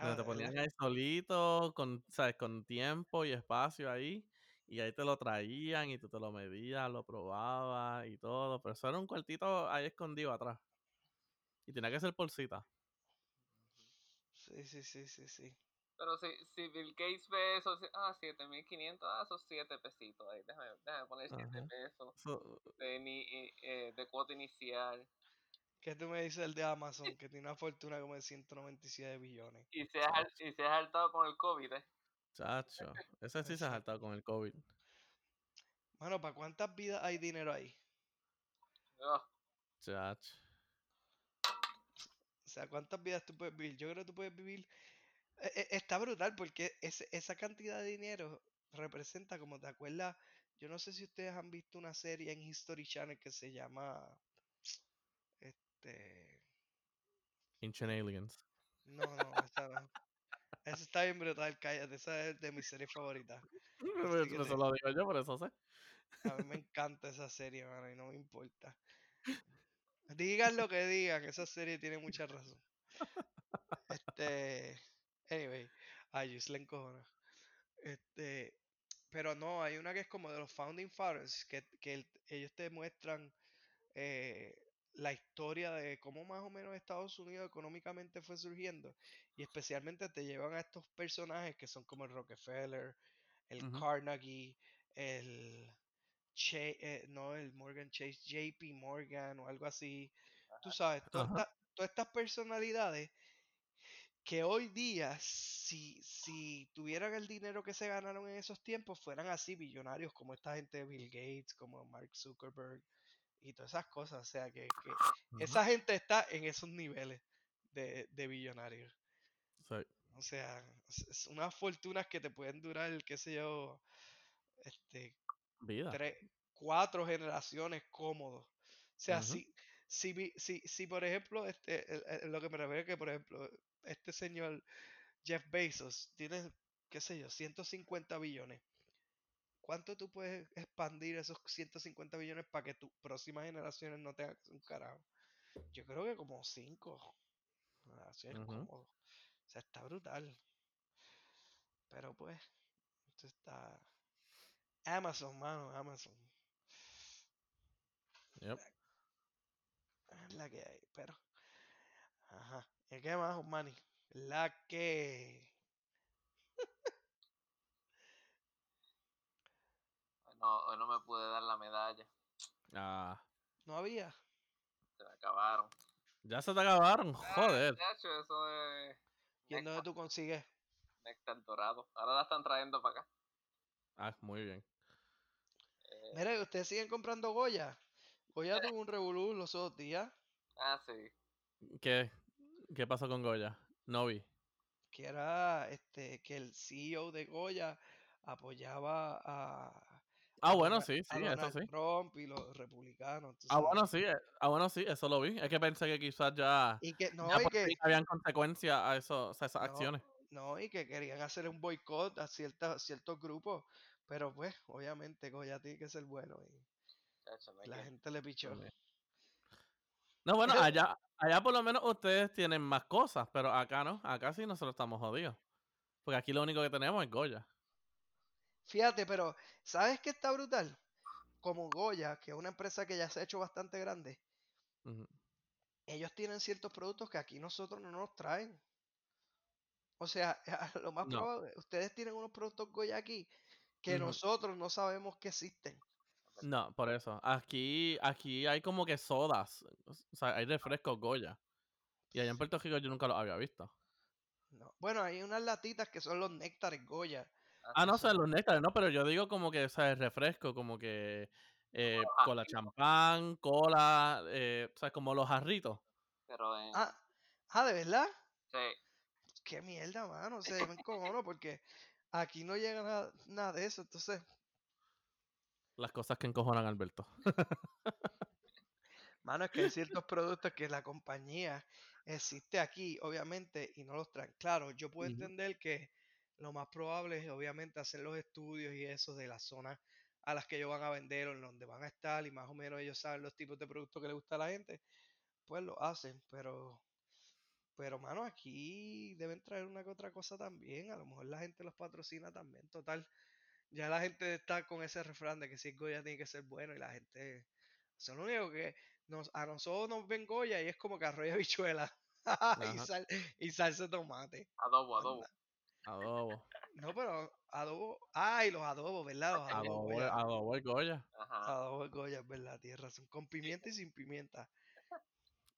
Donde te ponían ahí solito, con, ¿sabes? Con tiempo y espacio ahí. Y ahí te lo traían y tú te lo medías, lo probabas y todo. Pero eso era un cuartito ahí escondido atrás. Y tenía que ser por cita. Sí, sí, sí, sí, sí. Pero si, si Bill Gates ve eso, si- ah, 7500, ah, esos 7 pesitos ahí, déjame, déjame poner 7 Ajá. pesos Eso- de, ni, eh, eh, de cuota inicial. ¿Qué tú me dices el de Amazon? Que tiene una fortuna como de 197 billones. Y se ha, y se ha saltado con el COVID, ¿eh? chacho. Ese sí se ha saltado con el COVID. Mano, ¿para cuántas vidas hay dinero ahí? Ah, Chacho. O sea, ¿cuántas vidas tú puedes vivir? Yo creo que tú puedes vivir... e- e- Está brutal porque ese- esa cantidad de dinero representa, como te acuerdas, yo no sé si ustedes han visto una serie en History Channel que se llama... Este... Ancient Aliens. No, no, esa no. Esa está bien brutal, cállate. Esa es de mis series favoritas. Eso te- lo digo yo, por eso sé. A mí me encanta esa serie, mano, y no me importa. Digan lo que digan, esa serie tiene mucha razón. Este, anyway, a Yus le encojona. Este, pero no, hay una que es como de los Founding Fathers, que, que el- ellos te muestran eh, la historia de cómo más o menos Estados Unidos económicamente fue surgiendo. Y especialmente te llevan a estos personajes que son como el Rockefeller, el. Carnegie, el Che- eh, no, el Morgan Chase, JP Morgan o algo así. Tú sabes, todas Ajá. estas- todas estas personalidades que hoy día, si, si tuvieran el dinero que se ganaron en esos tiempos, fueran así billonarios como esta gente de Bill Gates, como Mark Zuckerberg y todas esas cosas. O sea, que, esa gente está en esos niveles de, de billonarios. Sí. O sea, es, unas fortunas que te pueden durar, qué sé yo, este, Vida. tres, cuatro generaciones cómodos. O sea, si, si, si, si por ejemplo, este, el- el- lo que me refiero es que, por ejemplo, este señor Jeff Bezos tiene, qué sé yo, 150 billones. ¿Cuánto tú puedes expandir esos 150 billones para que tus próximas generaciones no tengan un carajo? Yo creo que como cinco generaciones Ujú. cómodos. O sea, está brutal. Pero pues, esto está... Amazon, mano, Amazon. Yep. Es la que hay, pero. Ajá. ¿Y qué más, Manny? La que. No, hoy no me pude dar la medalla, Ah, No había. se me acabaron. ya se te acabaron. Ah, Joder. chacho, eso es ¿Y en dónde tú consigues? néctar dorado. Ahora la están trayendo para acá. Ah, muy bien. Eh, Mira, ustedes siguen comprando Goya. Goya tuvo un revolú los otros días. ah, sí. ¿Qué, ¿Qué pasó con Goya? No vi. Que era este que el CEO de Goya apoyaba a, Ah, a bueno, sí, a sí, eso sí. Trump y los republicanos. tú Ah, sabes. bueno, sí, ah, bueno, sí, eso lo vi. Es que pensé que quizás ya, Y que no, ya y por que fin habían consecuencias a, eso, a esas No, acciones. no, y que querían hacer un boicot a ciertas, ciertos grupos, pero pues, obviamente, Goya tiene que ser bueno y la gente le pichó. No, bueno, allá, allá por lo menos ustedes tienen más cosas, pero acá no. Acá sí nosotros estamos jodidos. Porque aquí lo único que tenemos es Goya. Fíjate, pero ¿sabes qué está brutal? Como Goya, que es una empresa que ya se ha hecho bastante grande, ellos tienen ciertos productos que aquí nosotros no nos traen. O sea, lo más No. probable, ustedes tienen unos productos Goya aquí que nosotros no sabemos que existen. No, por eso. Aquí, aquí hay como que sodas. O sea, hay refrescos Goya. Y allá en Puerto Rico yo nunca los había visto. No. Bueno, hay unas latitas que son los néctares Goya. Ah, no, o sea, los néctares, no, pero yo digo como que, o sea, el refresco, como que eh, cola champán, cola, eh, o sea, como los jarritos. Pero en. Ah, ah, ¿de verdad? Sí, Qué mierda, mano. O sea, yo me encojono porque aquí no llega nada, nada de eso. Entonces, Las cosas que encojonan Alberto. mano, es que hay ciertos productos que la compañía existe aquí, obviamente, y no los traen. Claro, yo puedo entender que lo más probable es, obviamente, hacer los estudios y eso de las zonas a las que ellos van a vender o en donde van a estar y más o menos ellos saben los tipos de productos que les gusta a la gente, pues lo hacen, pero pero mano, aquí deben traer una que otra cosa también, a lo mejor la gente los patrocina también, total. Ya la gente está con ese refrán de que si es Goya tiene que ser bueno y la gente es lo único que nos, a nosotros nos ven Goya y es como que arroz y habichuela y, sal, y salsa de tomate. adobo, adobo. Adobo. No, pero adobo. Ay, los adobos, ¿verdad? Los adobos Adobo, Goya. adobo y Goya. Ajá. Adobos Goya, es verdad, tienes razón. Con pimienta y sin pimienta.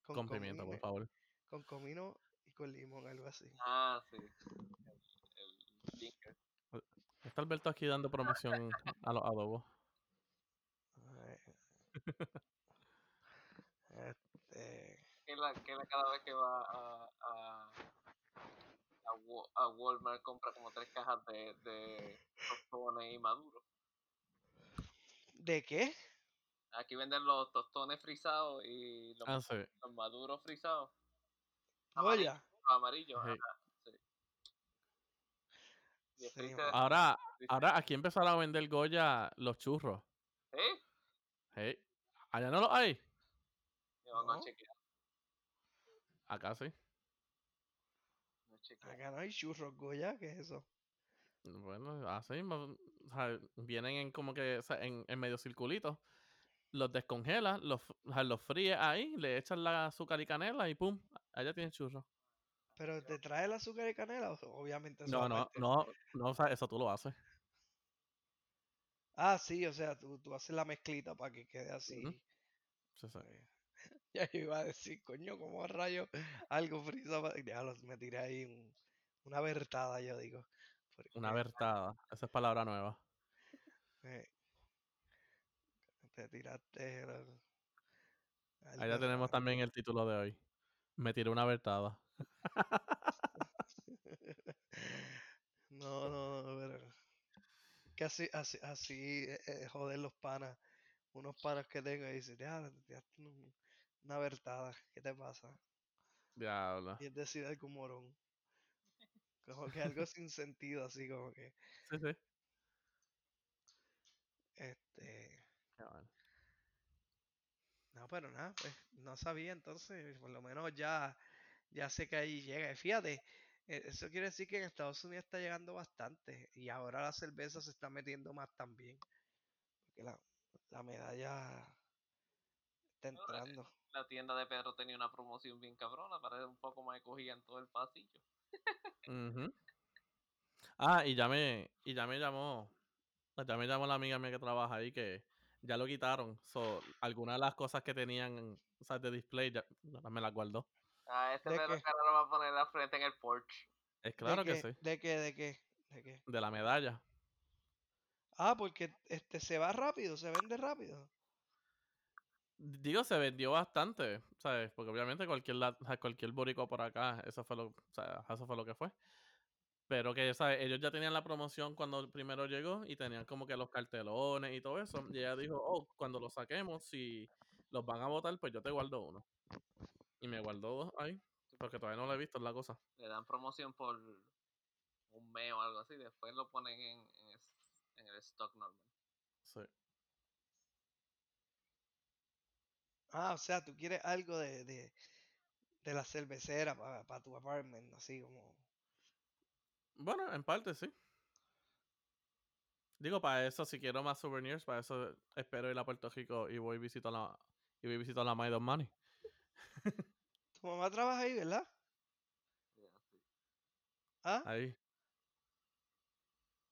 Con pimienta, por comino- favor. Con comino y con limón, algo así. Ah, sí. El, el. Está Alberto aquí dando promoción a los adobos. Este, Que la, que la cada vez que va a, a, a, Wa- a Walmart compra como tres cajas de, de tostones y maduros. ¿De qué? Aquí venden los tostones frisados y los, Ah, sí. los maduros frisados. Amarillo. Goya. Los amarillos, Sí. sí. Ahora, ahora aquí empezaron a vender Goya los churros. ¿Sí? Hey, allá no los hay. Yo no, No. chequeé. Acá sí. Acá no hay churros Goya, ¿qué es eso? Bueno, así o sea, vienen en como que o sea, en, en medio circulito. Los descongelas, los, f- o sea, los fríes ahí, le echas la azúcar y canela y pum, allá tienes churros. ¿Pero te trae el azúcar y canela? Obviamente No, no, no, no, o sea, eso tú lo haces. Ah, sí, o sea, tú, tú haces la mezclita para que quede así. Sí, sí. Ya iba a decir, coño, como rayo algo Ya los- me tiré ahí un- una vertada, yo digo. Una vertada. Esa es palabra nueva. eh, te tiraste. el- Allá algo tenemos también el título de hoy. Me tiré una vertada. No, no, no, pero. Que así, así, así eh, eh, joder los panas. Unos panas que tengo y dicen, ya, un- una vertada. ¿Qué te pasa? Diablo. Y es decir, algo morón. Como que algo sin sentido, así como que. Sí, sí. Este. Qué bueno. No, pero nada, pues no sabía entonces, por lo menos ya, ya sé que ahí llega. Y Fíjate, eh, eso quiere decir que en Estados Unidos está llegando bastante y ahora la cerveza se está metiendo más también. Porque la, la medalla está eh, entrando. La tienda de Pedro tenía una promoción bien cabrona, parece un poco más cogida en todo el pasillo. Ah, y ya me, y ya me llamó, ya me llamó la amiga mía que trabaja ahí que ya lo quitaron. So, algunas de las cosas que tenían, o sea, de display, ya, ya me las guardó. Ah, este ¿De Pedro? Cara lo va a poner la frente en el porch. Es claro ¿De que sí. ¿De qué? ¿De qué? ¿De qué? De la medalla. Ah, porque este se va rápido, se vende rápido. Digo, se vendió bastante, ¿sabes? Porque obviamente cualquier, cualquier boricua por acá, eso fue lo, o eso fue lo que fue. Pero que, ¿sabes? Ellos ya tenían la promoción cuando primero llegó y tenían como que los cartelones y todo eso. Y ella dijo, oh, cuando los saquemos, si los van a votar, pues yo te guardo uno. Y me guardó dos ahí, porque todavía no lo he visto, es la cosa. Le dan promoción por un mes o algo así, después lo ponen en, en el stock normal. Sí. Ah, o sea, tú quieres algo de, de, de la cervecera para tu apartment, así como. Bueno, en parte sí. Digo, para eso, si quiero más souvenirs, para eso espero ir a Puerto Rico y voy y visito la, y voy visito la My Don Money. Tu mamá trabaja ahí, ¿verdad? Sí. ¿Ah? Ahí.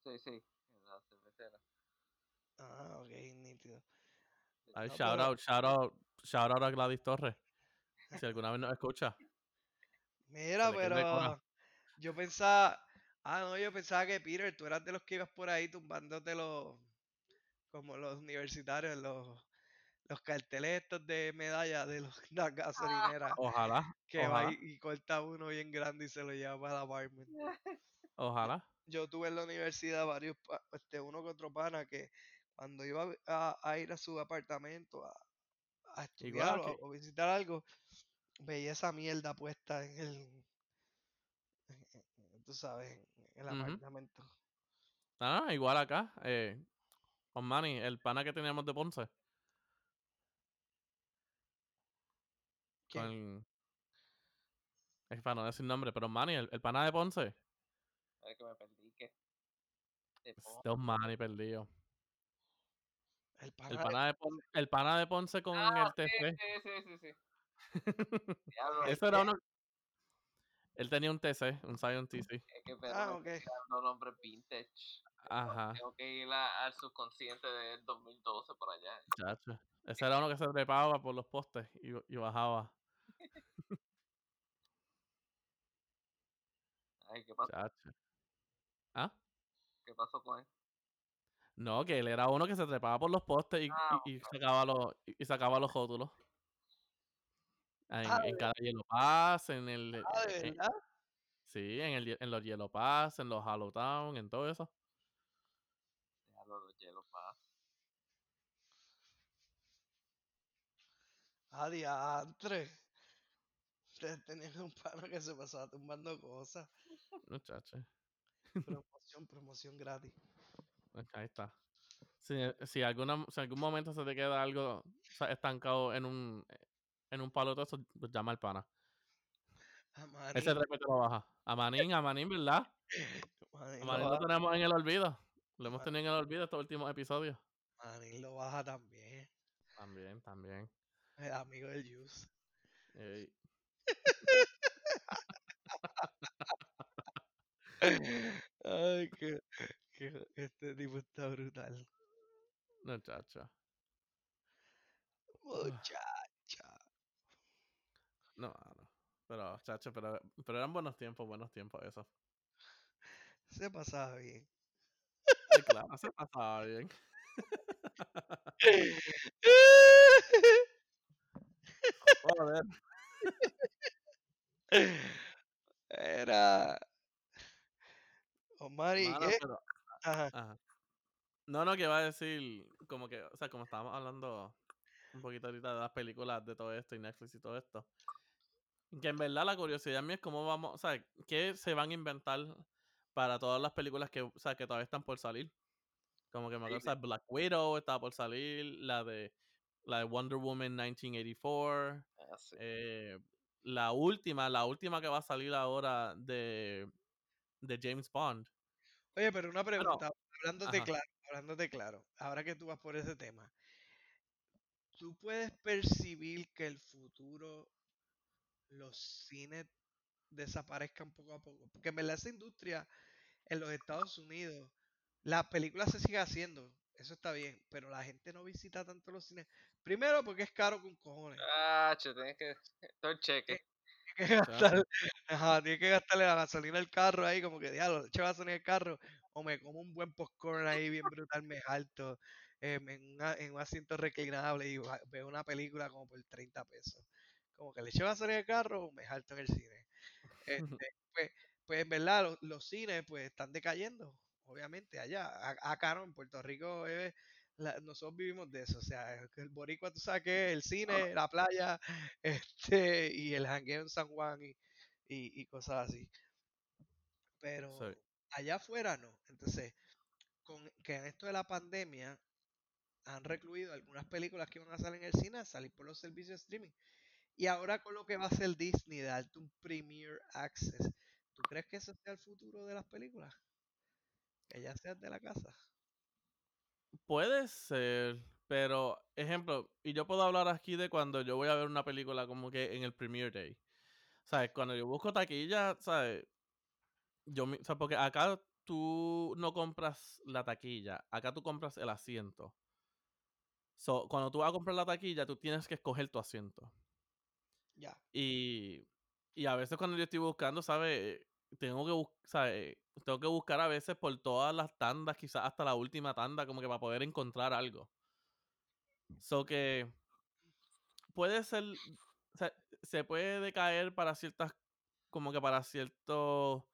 sí, sí, en la cervecera. Ah, ok, nítido. Ahí, No, shout pero- out, shout out, shout out a Gladys Torres. Si alguna vez nos escucha. Mira, pero yo pensaba, ah, no, yo pensaba que Peter, tú eras de los que ibas por ahí tumbándote los, como los universitarios, los, los carteles estos de medalla de los, las gasolineras, Ojalá, que va ojalá. y, y corta uno bien grande y se lo lleva para el apartment. ojalá. Yo tuve en la universidad varios, este, uno que otro pana que cuando iba a, a ir a su apartamento a, a estudiar o, visitar algo, veía esa mierda puesta en el, en- tú sabes, en el apartamento. Ah, igual acá. Eh, Osmani, el pana que teníamos de Ponce. ¿Quién? Con... Es para no decir nombre, pero Osmani, el, el pana de Ponce. A ver que me perdí, ¿qué? De Es po- de Osmani perdido. El pana El de- pana de, Pon- el pana de Ponce con Ah, el TC. sí, sí, sí, sí. Eso era uno. Él tenía un TC, un Zion TC. es que Pedro Ah, me ok. está dando nombres vintage. Ajá, Tengo que ir a- al subconsciente del 2012 por allá. chacho. Ese era uno que se trepaba por los postes y, y bajaba. Ay, ¿qué pasó, Chacho. ¿Ah? ¿Qué pasó con él? No, que él era uno que se trepaba por los postes y, Ah, y- y sacaba los y sacaba los rótulos. En, Ah, en cada Yellow Pass, en el Ah, ¿de en- sí, en el en los Yellow Pass, en los Hollow Town, en todo eso. Los Yellow Pass. Ah, diantre. Ustedes tenían un pana que se pasaba tumbando cosas. Muchacho. Promoción, promoción gratis. Ahí está. Si, si, alguna, si algún momento se te queda algo o sea, estancado en un en un palo de eso, pues llama al pana. Ese te lo baja. A Manín, a Manín, ¿verdad? Manín A Manín lo tenemos en el olvido. Lo hemos tenido en el olvido estos últimos episodios. Manín lo baja también. También, también. El amigo del Juice. Ay, que, que este tipo está brutal. muchacho. Muchacha. No, no. Pero, chacho, pero, pero eran buenos tiempos, buenos tiempos eso. Se pasaba bien. Sí, claro, se pasaba bien. Joder. Era. Omar y Mano, qué? pero- Ajá. ajá. No, no, que iba a decir, como que, o sea, como estábamos hablando un poquito ahorita de las películas de todo esto y Netflix y todo esto. Que en verdad la curiosidad mía es cómo vamos, o sea, qué se van a inventar para todas las películas que, o sea, que todavía están por salir. Como que me acuerdo, o sea, Black Widow estaba por salir, la de la de Wonder Woman 1984, Ah, sí. eh, la última, la última que va a salir ahora de, de James Bond. Oye, pero una pregunta, hablándote ajá. claro, hablándote claro, ahora que tú vas por ese tema, ¿tú puedes percibir que el futuro los cines desaparezcan poco a poco? Porque en verdad esa industria en los Estados Unidos, las películas se sigue haciendo, eso está bien, pero la gente no visita tanto los cines. Primero porque es caro con cojones. Ah, che, tienes que. Todo el cheque. Tienes que gastar, ajá, tienes que gastarle la gasolina al carro ahí, como que diablo, le echo gasolina al carro, o me como un buen popcorn ahí bien brutal, me alto, en, una- en un asiento reclinable y veo una película como por 30 pesos. Como que le echo gasolina al carro o me alto en el cine. Este, pues, pues, ¿verdad? Los, los cines, pues, están decayendo, obviamente, allá. A- Acá no, en Puerto Rico, eh, la- nosotros vivimos de eso. O sea, el boricua, tú sabes que el cine, la playa, este, y el jangueo en San Juan y, y, y cosas así. Pero Sí. allá afuera no. Entonces, con que en esto de la pandemia han recluido algunas películas que iban a salir en el cine a salir por los servicios de streaming. Y ahora con lo que va a hacer Disney, darte un Premier Access, ¿tú crees que ese sea el futuro de las películas? Que ya sean de la casa. Puede ser, pero ejemplo, y yo puedo hablar aquí de cuando yo voy a ver una película como que en el Premiere Day. ¿Sabes? Cuando yo busco taquilla, ¿sabes? Yo, o sea, porque acá tú no compras la taquilla, acá tú compras el asiento. So, cuando tú vas a comprar la taquilla, tú tienes que escoger tu asiento. Ya. Y, y a veces cuando yo estoy buscando, ¿sabes? Tengo que, bus- ¿sabes? Tengo que buscar a veces por todas las tandas, quizás hasta la última tanda, como que para poder encontrar algo. So que puede ser, o sea, se puede decaer para ciertas, como que para ciertos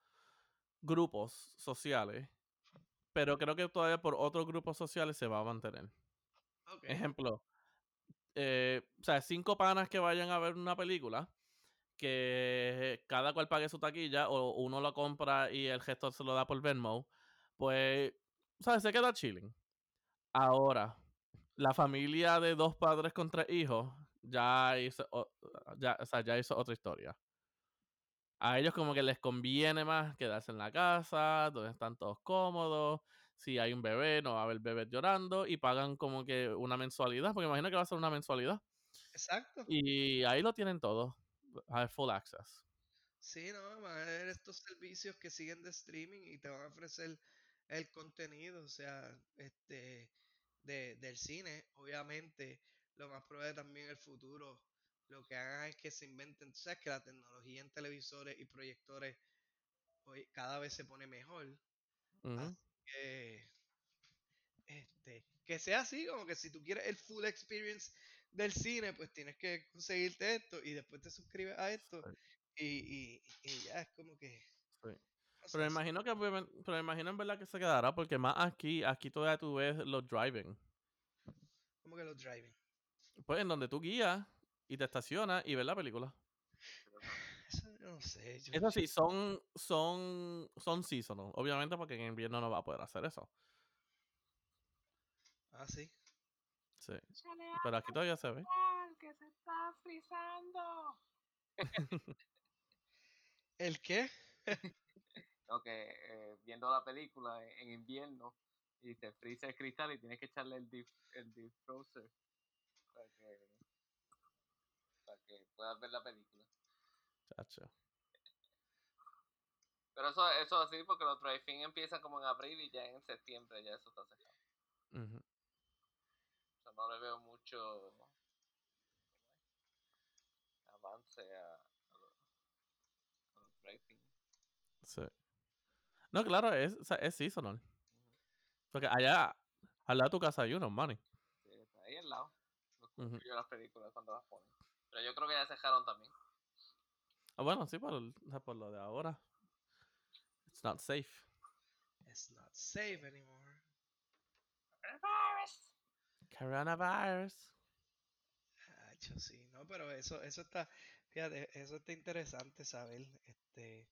grupos sociales, pero creo que todavía por otros grupos sociales se va a mantener. Ejemplo, eh, o sea, cinco panas que vayan a ver una película, que cada cual pague su taquilla, o uno lo compra y el gestor se lo da por Venmo, pues, ¿sabes? Se queda chilling. Ahora, la familia de dos padres contra hijos ya hizo, ya, o sea, ya hizo otra historia. A ellos como que les conviene más quedarse en la casa, donde están todos cómodos. Si hay un bebé, no va a haber bebés llorando y pagan como que una mensualidad, porque imagino que va a ser una mensualidad. Exacto. Y ahí lo tienen todo, a full access. Sí, no, van a haber estos servicios que siguen de streaming y te van a ofrecer el contenido, o sea, este, de, del cine. Obviamente, lo más probable también el futuro, lo que hagan es que se inventen, tú sabes que la tecnología en televisores y proyectores hoy cada vez se pone mejor. Ujú, Así que, este, que sea así, como que si tú quieres el full experience del cine, pues tienes que conseguirte esto y después te suscribes a esto y, y, y ya es como que... Sí. Pero me imagino que obviamente- pero me imagino en verdad que se quedará porque más aquí, aquí todavía tú ves los driving. como que los driving. Pues en donde tú guías y te estacionas y ves la película. Eso yo no sé. Yo, Eso sí, son, son, son seasonal. Obviamente porque en invierno no va a poder hacer eso. Ah, sí. Sí. Pero aquí todavía se ve. que se está frizando. ¿El qué? No, que eh, viendo la película en, invierno y te frisa el cristal y tienes que echarle el, def, el defroster para que, para que puedas ver la película. Chacho. Pero eso, eso así porque los drive-in empiezan como en abril y ya en septiembre ya eso está cerrado. Sea, no le veo mucho avance a, a los, a los drive-in. Sí. No, claro, es, o sea, es seasonal. Porque allá, al lado de tu casa hay uno, money. Sí, está ahí al lado. Lo yo las películas cuando las ponen. Pero yo creo que ya se dejaron también. Ah, bueno, sí, por, el- o sea, por lo de ahora. It's not safe. It's not safe anymore. Coronavirus. Ah, yo sí, no, pero eso, eso está, fíjate, eso está interesante saber, este,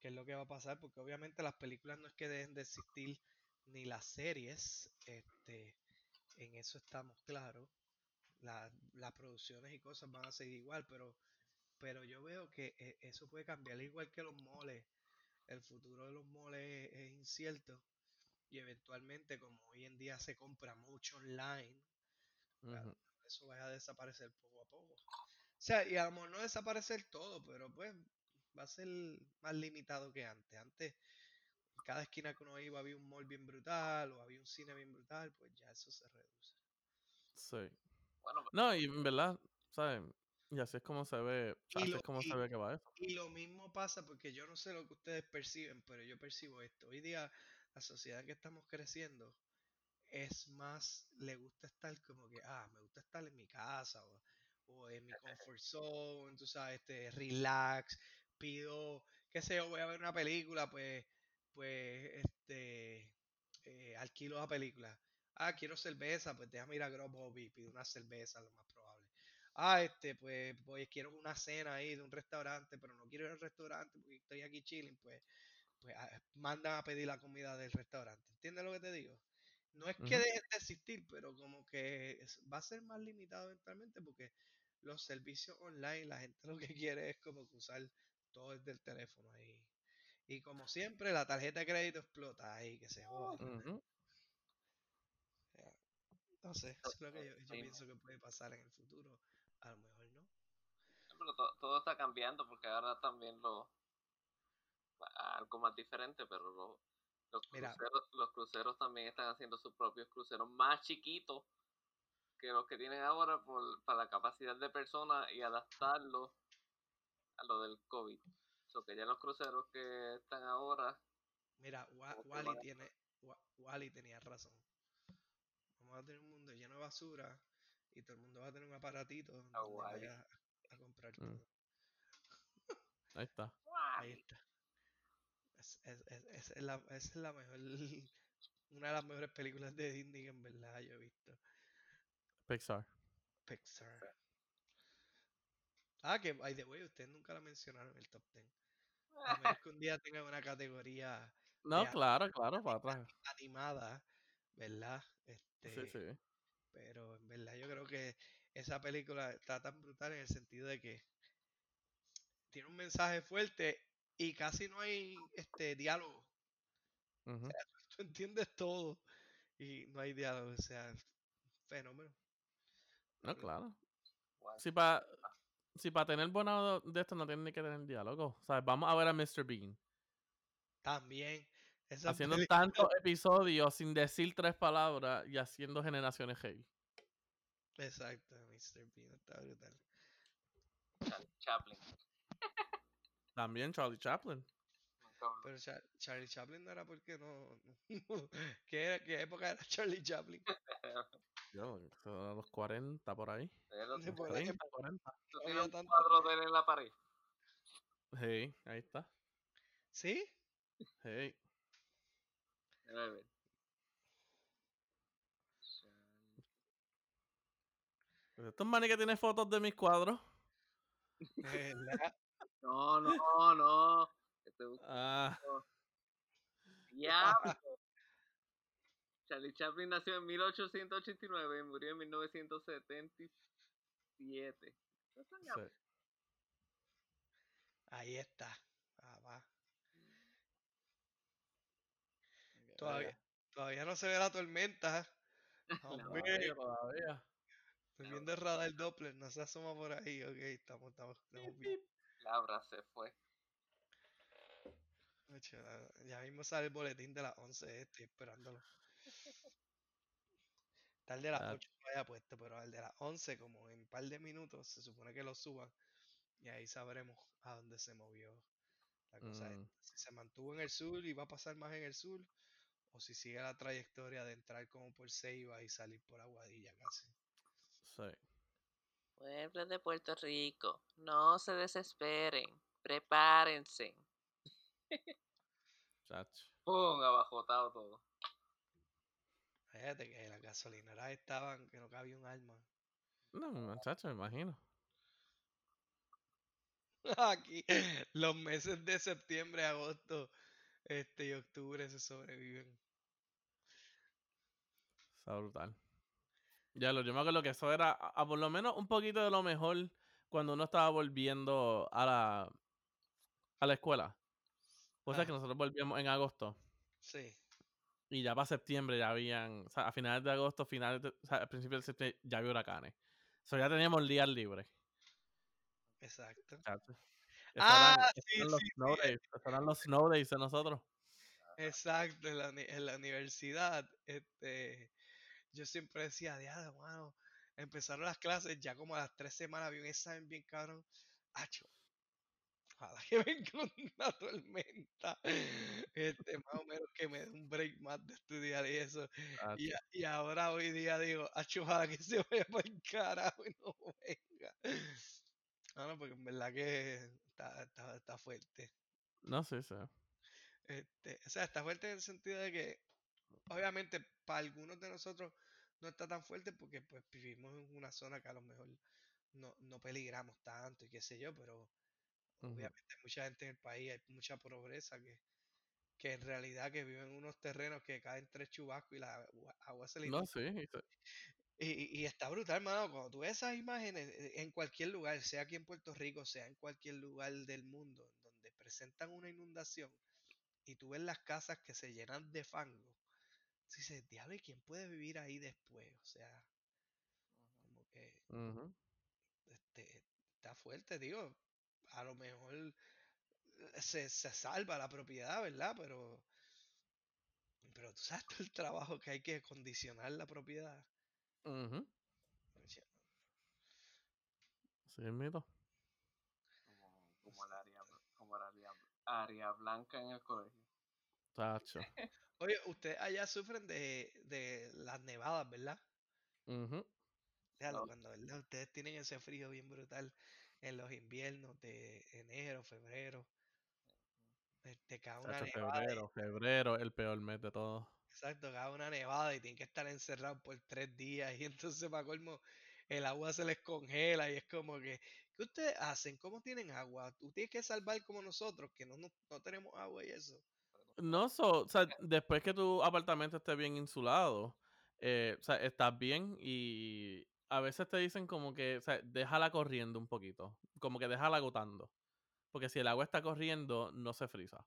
qué es lo que va a pasar, porque obviamente las películas no es que dejen de existir, ni las series, este, en eso estamos claros, la- las producciones y cosas van a seguir igual, pero, pero yo veo que eh, eso puede cambiar, igual que los moles, el futuro de los moles es, es incierto, y eventualmente, como hoy en día se compra mucho online, Claro. Eso vaya a desaparecer poco a poco. O sea, y a lo mejor no desaparecer todo, pero pues va a ser más limitado que antes. Antes, en cada esquina que uno iba había un mall bien brutal o había un cine bien brutal, pues ya eso se reduce. Sí. Bueno, No, y en verdad, ¿sabes? Y así es como se ve, así lo- es como y- se ve que va eso. Y lo mismo pasa porque yo no sé lo que ustedes perciben, pero yo percibo esto. Hoy día la sociedad que estamos creciendo es más, le gusta estar como que, ah, me gusta estar en mi casa o, o en mi comfort zone, tú sabes, este, relax, pido qué sé yo, voy a ver una película, pues, pues, este, eh, alquilo la película. Ah, quiero cerveza, pues déjame ir a Grubhub pido una cerveza, lo más probable. Ah, este, pues, pues quiero una cena ahí de un restaurante, pero no quiero ir al restaurante porque estoy aquí chilling, pues, pues ah, mandan a pedir la comida del restaurante. ¿Entiendes lo que te digo? No es que Ujú. dejen de existir, pero como que es- va a ser más limitado eventualmente porque los servicios online, la gente lo que quiere es como que usar todo desde el teléfono ahí. Y como siempre, la tarjeta de crédito explota ahí, que se joda. Ujú. No sé, eso es lo que yo, yo Sí. pienso que puede pasar en el futuro. A lo mejor no. Pero to- todo está cambiando porque ahora también lo algo más diferente, pero lo- los Mira. cruceros, los cruceros también están haciendo sus propios cruceros más chiquitos que los que tienen ahora por, para la capacidad de personas y adaptarlo a lo del COVID. So que ya los cruceros que están ahora, Mira, Wa- ¿Cómo se Wally tiene, Wa- Wally tenía razón. Vamos a tener un mundo lleno de basura y todo el mundo va a tener un aparatito donde Wall-E. vaya a comprar Mm. todo. Ahí está. Ahí está. Es, es, es, esa es la, la mejor, una de las mejores películas de Disney que en verdad yo he visto. Pixar. Pixar. Ah, que by the way, ustedes nunca la mencionaron en el top 10. A menos que un día tengan una categoría No, claro, claro, para atrás. animada, ¿verdad? Este, Sí, sí. Pero en verdad yo creo que esa película está tan brutal en el sentido de que tiene un mensaje fuerte y casi no hay este diálogo. Ujú. Tú entiendes todo y no hay diálogo, o sea, fenómeno. No, claro. Si para si pa tener buena de esto no tiene ni que tener diálogo. O sea, vamos a ver a Mr. Bean También esa haciendo tantos episodios sin decir tres palabras y haciendo generaciones heavy. Exacto, Mr. Bean está brutal. Chaplin. También Charlie Chaplin. Pero Char- Charlie Chaplin no era porque no. ¿Qué, era- ¿Qué época era Charlie Chaplin? Yo, era los 40 por ahí. Sí, ahí. 30, 40. había tienes un tanto- cuadro de él en la pared. Sí, ahí está. ¿Sí? Sí. Ver. Estos manes que tienen fotos de mis cuadros. ¿Verdad? No, no, no. Estoy. Ah, Diablo. Charlie Chaplin nació en 1889 y murió en 1977. No está sí. ya- Ahí está. Ah, va. Que Todavía, todavía no se ve la tormenta. Hombre, Todavía, todavía. estoy viendo el radar Doppler, no se asoma por ahí. Ok, estamos, estamos, estamos bien. Labra se fue. Ya mismo sale el boletín de las 11, estoy esperándolo. El de las Ah. 8 no haya puesto, pero el de las 11, como en un par de minutos, se supone que lo suban. Y ahí sabremos a dónde se movió la cosa. Mm, Si se mantuvo en el sur y va a pasar más en el sur, o si sigue la trayectoria de entrar como por Ceiba y salir por Aguadilla casi. sí. Pueblo de Puerto Rico, no se desesperen. Prepárense. Chacho. ¡Pum! Abajotado todo. Fíjate que las gasolineras estaban que no cabía un alma. No, muchacho, me imagino. Aquí, los meses de septiembre, agosto este, y octubre se sobreviven. Está brutal. Ya lo, yo me acuerdo que eso era a, a por lo menos un poquito de lo mejor cuando uno estaba volviendo a la, a la escuela. O sea que Ajá. nosotros volvíamos en agosto Sí, y ya para septiembre ya habían, o sea, a finales de agosto, finales de, o sea, al principio de septiembre ya había huracanes. So ya teníamos días libres. exacto. Esos Ah, eran- esos sí, eran los sí, snow days, eran los snow days de nosotros. Exacto, en la, en la universidad, este, yo siempre decía, diablo, mano, empezaron las clases, ya como a las tres semanas había un examen bien cabrón, acho, ojalá que venga una tormenta, este, más o menos que me dé un break más de estudiar y eso, y, y ahora hoy día digo, acho, ojalá que se vaya para el carajo y no venga, ah, no, porque en verdad que está, está, está fuerte, No, sí, sí. Este, o sea, está fuerte en el sentido de que, obviamente, para algunos de nosotros no está tan fuerte porque pues vivimos en una zona que a lo mejor no, no peligramos tanto y qué sé yo, pero obviamente hay mucha gente en el país, hay mucha pobreza que, que en realidad que viven en unos terrenos que caen tres chubascos y la agua- se le No, sí. y se- Y, y- y está brutal, hermano. Cuando tú ves esas imágenes eh, en cualquier lugar, sea aquí en Puerto Rico, sea en cualquier lugar del mundo, donde presentan una inundación y tú ves las casas que se llenan de fango, tú dices, diablo, ¿y quién puede vivir ahí después? O sea, como que este, está fuerte, digo. A lo mejor eh, se, se salva la propiedad, ¿verdad? Pero, pero tú sabes todo el trabajo que hay que condicionar la propiedad. Ujú. Oye, Sí, mito. Como, como el área, como el área, área blanca en el colegio. Tacho. Oye, ustedes allá sufren de, de las nevadas, ¿verdad? Déjalo, No. cuando ¿verdad? ustedes tienen ese frío bien brutal en los inviernos de enero, febrero. eh, Te cae una nevada, febrero, febrero, el peor mes de todo. exacto, cae una nevada y tienen que estar encerrados por tres días y entonces para colmo el agua se les congela y es como que, ¿qué ustedes hacen? ¿Cómo tienen agua? Tú tienes que salvar como nosotros, que no, no, no tenemos agua y eso. No, so, o sea, después que tu apartamento esté bien insulado, eh, o sea, estás bien y a veces te dicen como que, o sea, déjala corriendo un poquito, como que déjala agotando, porque si el agua está corriendo, no se frisa.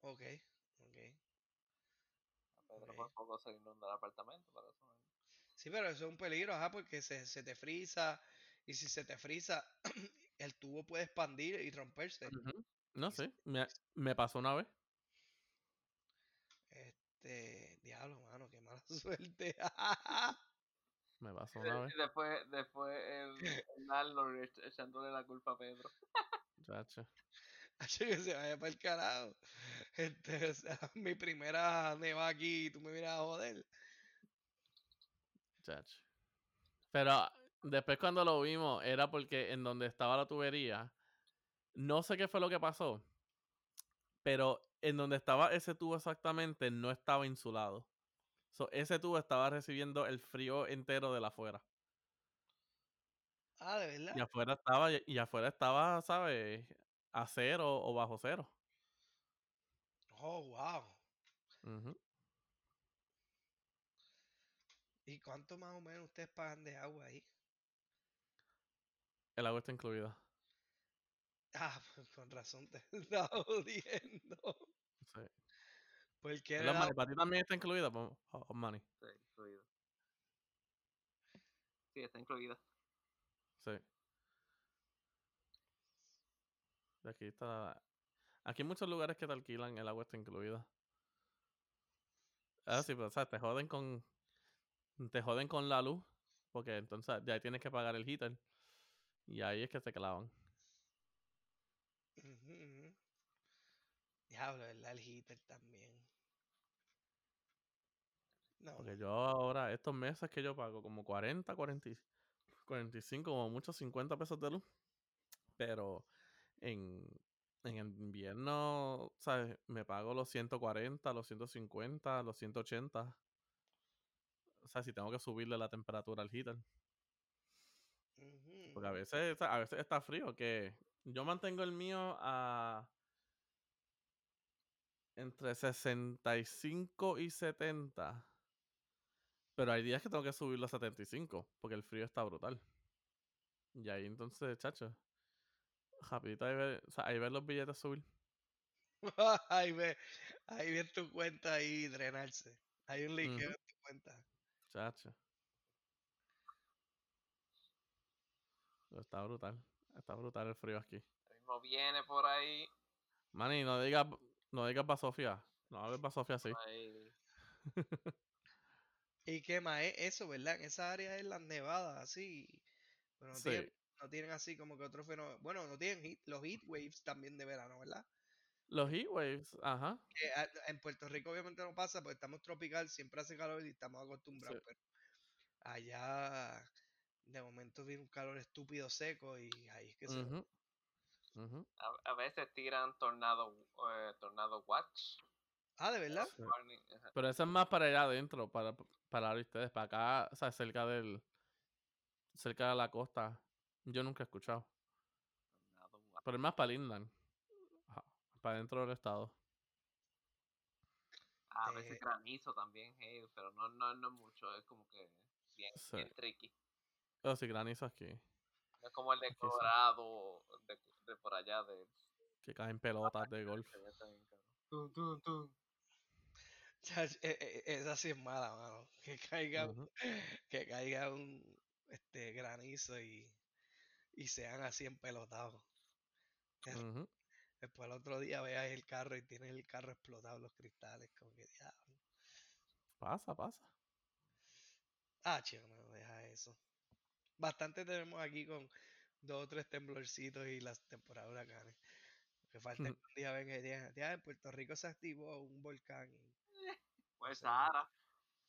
Ok, ok. A Pedro Ok. por poco se inunda el apartamento, eso. Sí, pero eso es un peligro, ajá, porque se, se te frisa y si se te frisa, el tubo puede expandir y romperse. No sé, me, me pasó una vez. Este, diablo, mano, qué mala suerte. Me pasó una vez, después, después el, el landlord echándole la culpa a Pedro. chacho. Hacho, que se vaya para el carajo. Este, o sea, mi primera neva aquí y tú me miras a joder. Chacho. Pero ah, después cuando lo vimos, era porque en donde estaba la tubería, no sé qué fue lo que pasó, pero en donde estaba ese tubo exactamente no estaba insulado. So, ese tubo estaba recibiendo el frío entero de la afuera. Ah, de Y verdad. afuera estaba, y afuera estaba, ¿sabes? A cero o bajo cero. Oh, wow. Ujú. ¿Y cuánto más o menos ustedes pagan de agua ahí? El agua está incluida. Ah, pues con razón te estaba jodiendo. Sí. Porque ¿Verdad, el Manny? agua- ¿Para ti también está incluida? Pues, oh. Sí, incluido. Sí, está incluida. Sí. Aquí está. Aquí hay muchos lugares que te alquilan, el agua está incluida. Ah, sí, pero o sea, te joden con. Te joden con la luz. Porque entonces ahí tienes que pagar el heater. Y ahí es que se clavan. Diablo, ¿verdad? El heater también. No, Porque yo ahora, estos meses que yo pago, como 40, 40, y- 45, como mucho 50 pesos de luz. Pero en, en el invierno, ¿sabes? Me pago los 140, los 150, los 180. O sea, si tengo que subirle la temperatura al heater. Porque a veces, a veces está frío, que yo mantengo el mío a entre 65 y 70. Pero hay días que tengo que subirlo a 75, porque el frío está brutal. Y ahí entonces, chacho, rapidito ahí ver, o sea, ahí ver los billetes subir. ahí ve, ahí ve tu cuenta ahí drenarse. Hay un liqueo Ujú. en tu cuenta. Chacho. Pero Está brutal. Está brutal el frío aquí. El mismo viene por ahí. Manny, no digas, no digas para Sofía. No hables para Sofía así. ¿Y qué más es eso, verdad? En esa área es las nevadas, así. Pero no, Sí. tienen, no tienen así como que otro fenómeno. Bueno, no tienen heat- los heat waves también de verano, ¿verdad? Los heat waves, ajá. Que en Puerto Rico obviamente no pasa porque estamos tropical, siempre hace calor y estamos acostumbrados. Pero allá de momento viene un calor estúpido seco y ahí es que se... A, a veces tiran Tornado, eh, tornado Watch. Ah, ¿de verdad? Sí. Pero eso es más para allá adentro, para, para ustedes, para acá, o sea, cerca del, cerca de la costa. Yo nunca he escuchado. Tornado Watch. Pero es más para el inland. Ajá, Para dentro del estado. A veces Eh, granizo también, pero no, no, no mucho, es como que bien, Sí. bien tricky. Oh, sí, granizo aquí. Es como el de. Colorado, de, de por allá, de Que caen pelotas de golf. Tum, tum, tum. Chach, eh, eh, esa sí es mala, mano. Que caiga, que caiga un este granizo y, y sean así empelotados. Después el otro día veas el carro y tienes el carro explotado los cristales, como que diablo. Pasa, pasa. Ah, chico, no, deja eso. Bastante tenemos aquí con dos o tres temblorcitos y las temporadas de huracanes. Lo que falta que un día venga y digan, "Ya, en Puerto Rico se activó un volcán. y Pues. Sahara.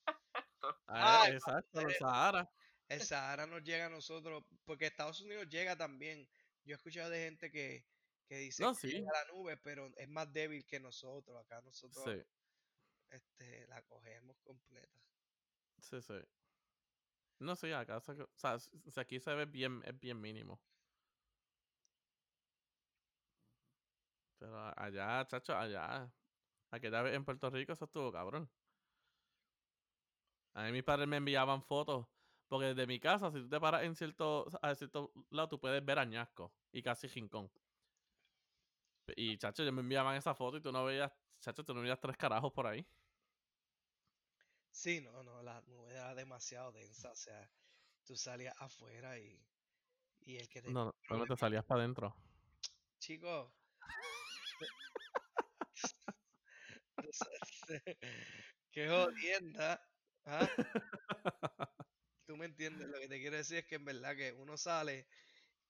Ah, exacto, los eh, Sahara. El Sahara nos llega a nosotros, porque Estados Unidos llega también. Yo he escuchado de gente que, que dice No, que sí. llega a la nube, pero es más débil que nosotros. Acá nosotros Sí, este, la cogemos completa. sí, sí. No, sí, acá, o sea, aquí se ve bien, es bien mínimo. Pero allá, chacho, allá. Aquella vez en Puerto Rico eso estuvo cabrón. A mí mis padres me enviaban fotos. Porque desde mi casa, si tú te paras en cierto, a cierto lado, tú puedes ver Añasco y casi Rincón. Y chacho, ellos me enviaban esa foto y tú no veías, chacho, tú no veías tres carajos por ahí. Sí, no, no, la nube era demasiado densa. O sea, tú salías afuera y, y el que te... No, no, no te salías para adentro. Chico. Qué jodienda. ¿ah? Tú me entiendes. Lo que te quiero decir es que en verdad que uno sale,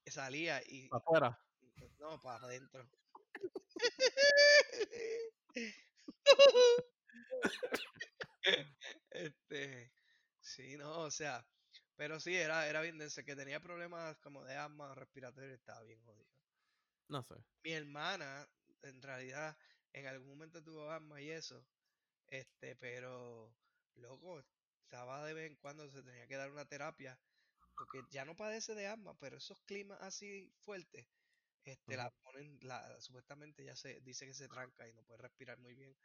salía y... Afuera. No, para adentro. este, sí, no, o sea, pero sí, era, era bien denso, que tenía problemas como de asma respiratorio, estaba bien jodido. No sé. Mi hermana, en realidad, en algún momento tuvo asma y eso, este, pero, loco, estaba de vez en cuando, se tenía que dar una terapia, porque ya no padece de asma, pero esos climas así fuertes, este, la ponen, la, supuestamente ya se dice que se tranca y no puede respirar muy bien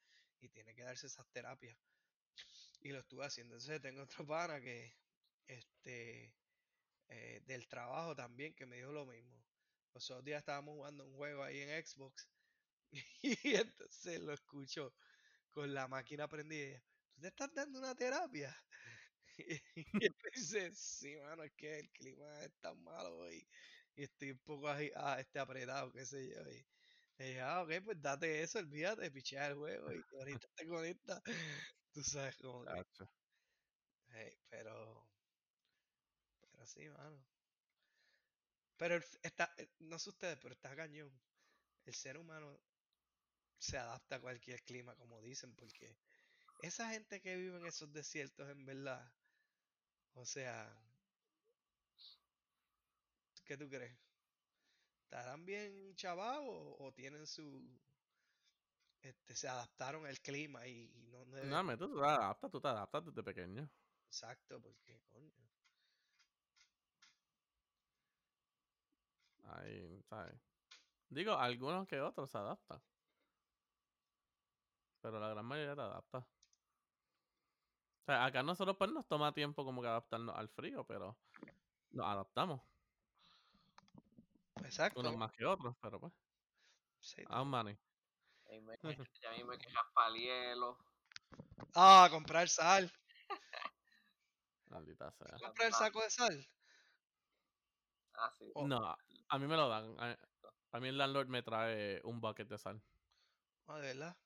y tiene que darse esas terapias. Y lo estuve haciendo. Entonces tengo otro pana que, este, eh, del trabajo también, que me dijo lo mismo. Los otros días estábamos jugando un juego ahí en Xbox y entonces lo escucho con la máquina prendida. ¿Tú te estás dando una terapia? Y me dice, sí, mano, es que el clima es tan malo hoy y estoy un poco agi- ah, este, apretado, qué sé yo. Y le dije, ah, ok, pues date eso, olvídate, pichea el juego y ahorita te conectas. Tú sabes cómo que, hey, pero, pero sí, mano. Pero el está, eh, no sé ustedes, pero está cañón. El ser humano se adapta a cualquier clima, como dicen, porque esa gente que vive en esos desiertos, en verdad, o sea, ¿qué tú crees? ¿Estarán bien chavados o, o tienen su, este, se adaptaron al clima y, y no deben, No, me, tú te adaptas, tú te adaptas desde pequeño. exacto, porque coño, Ahí, ¿sabes? Digo, algunos que otros se adaptan. Pero la gran mayoría te adapta. O sea, acá nosotros pues nos toma tiempo como que adaptarnos al frío, pero nos adaptamos. exacto, Unos más que otros, pero pues. sí, Ah, money. Ahí me, ya a mí me quejas para hielo. Ah, comprar sal, Maldita sea. comprar saco de sal. Así. Oh. No, a- mí me lo dan. A, a mí el landlord me trae un bucket de sal. Ah, de verdad.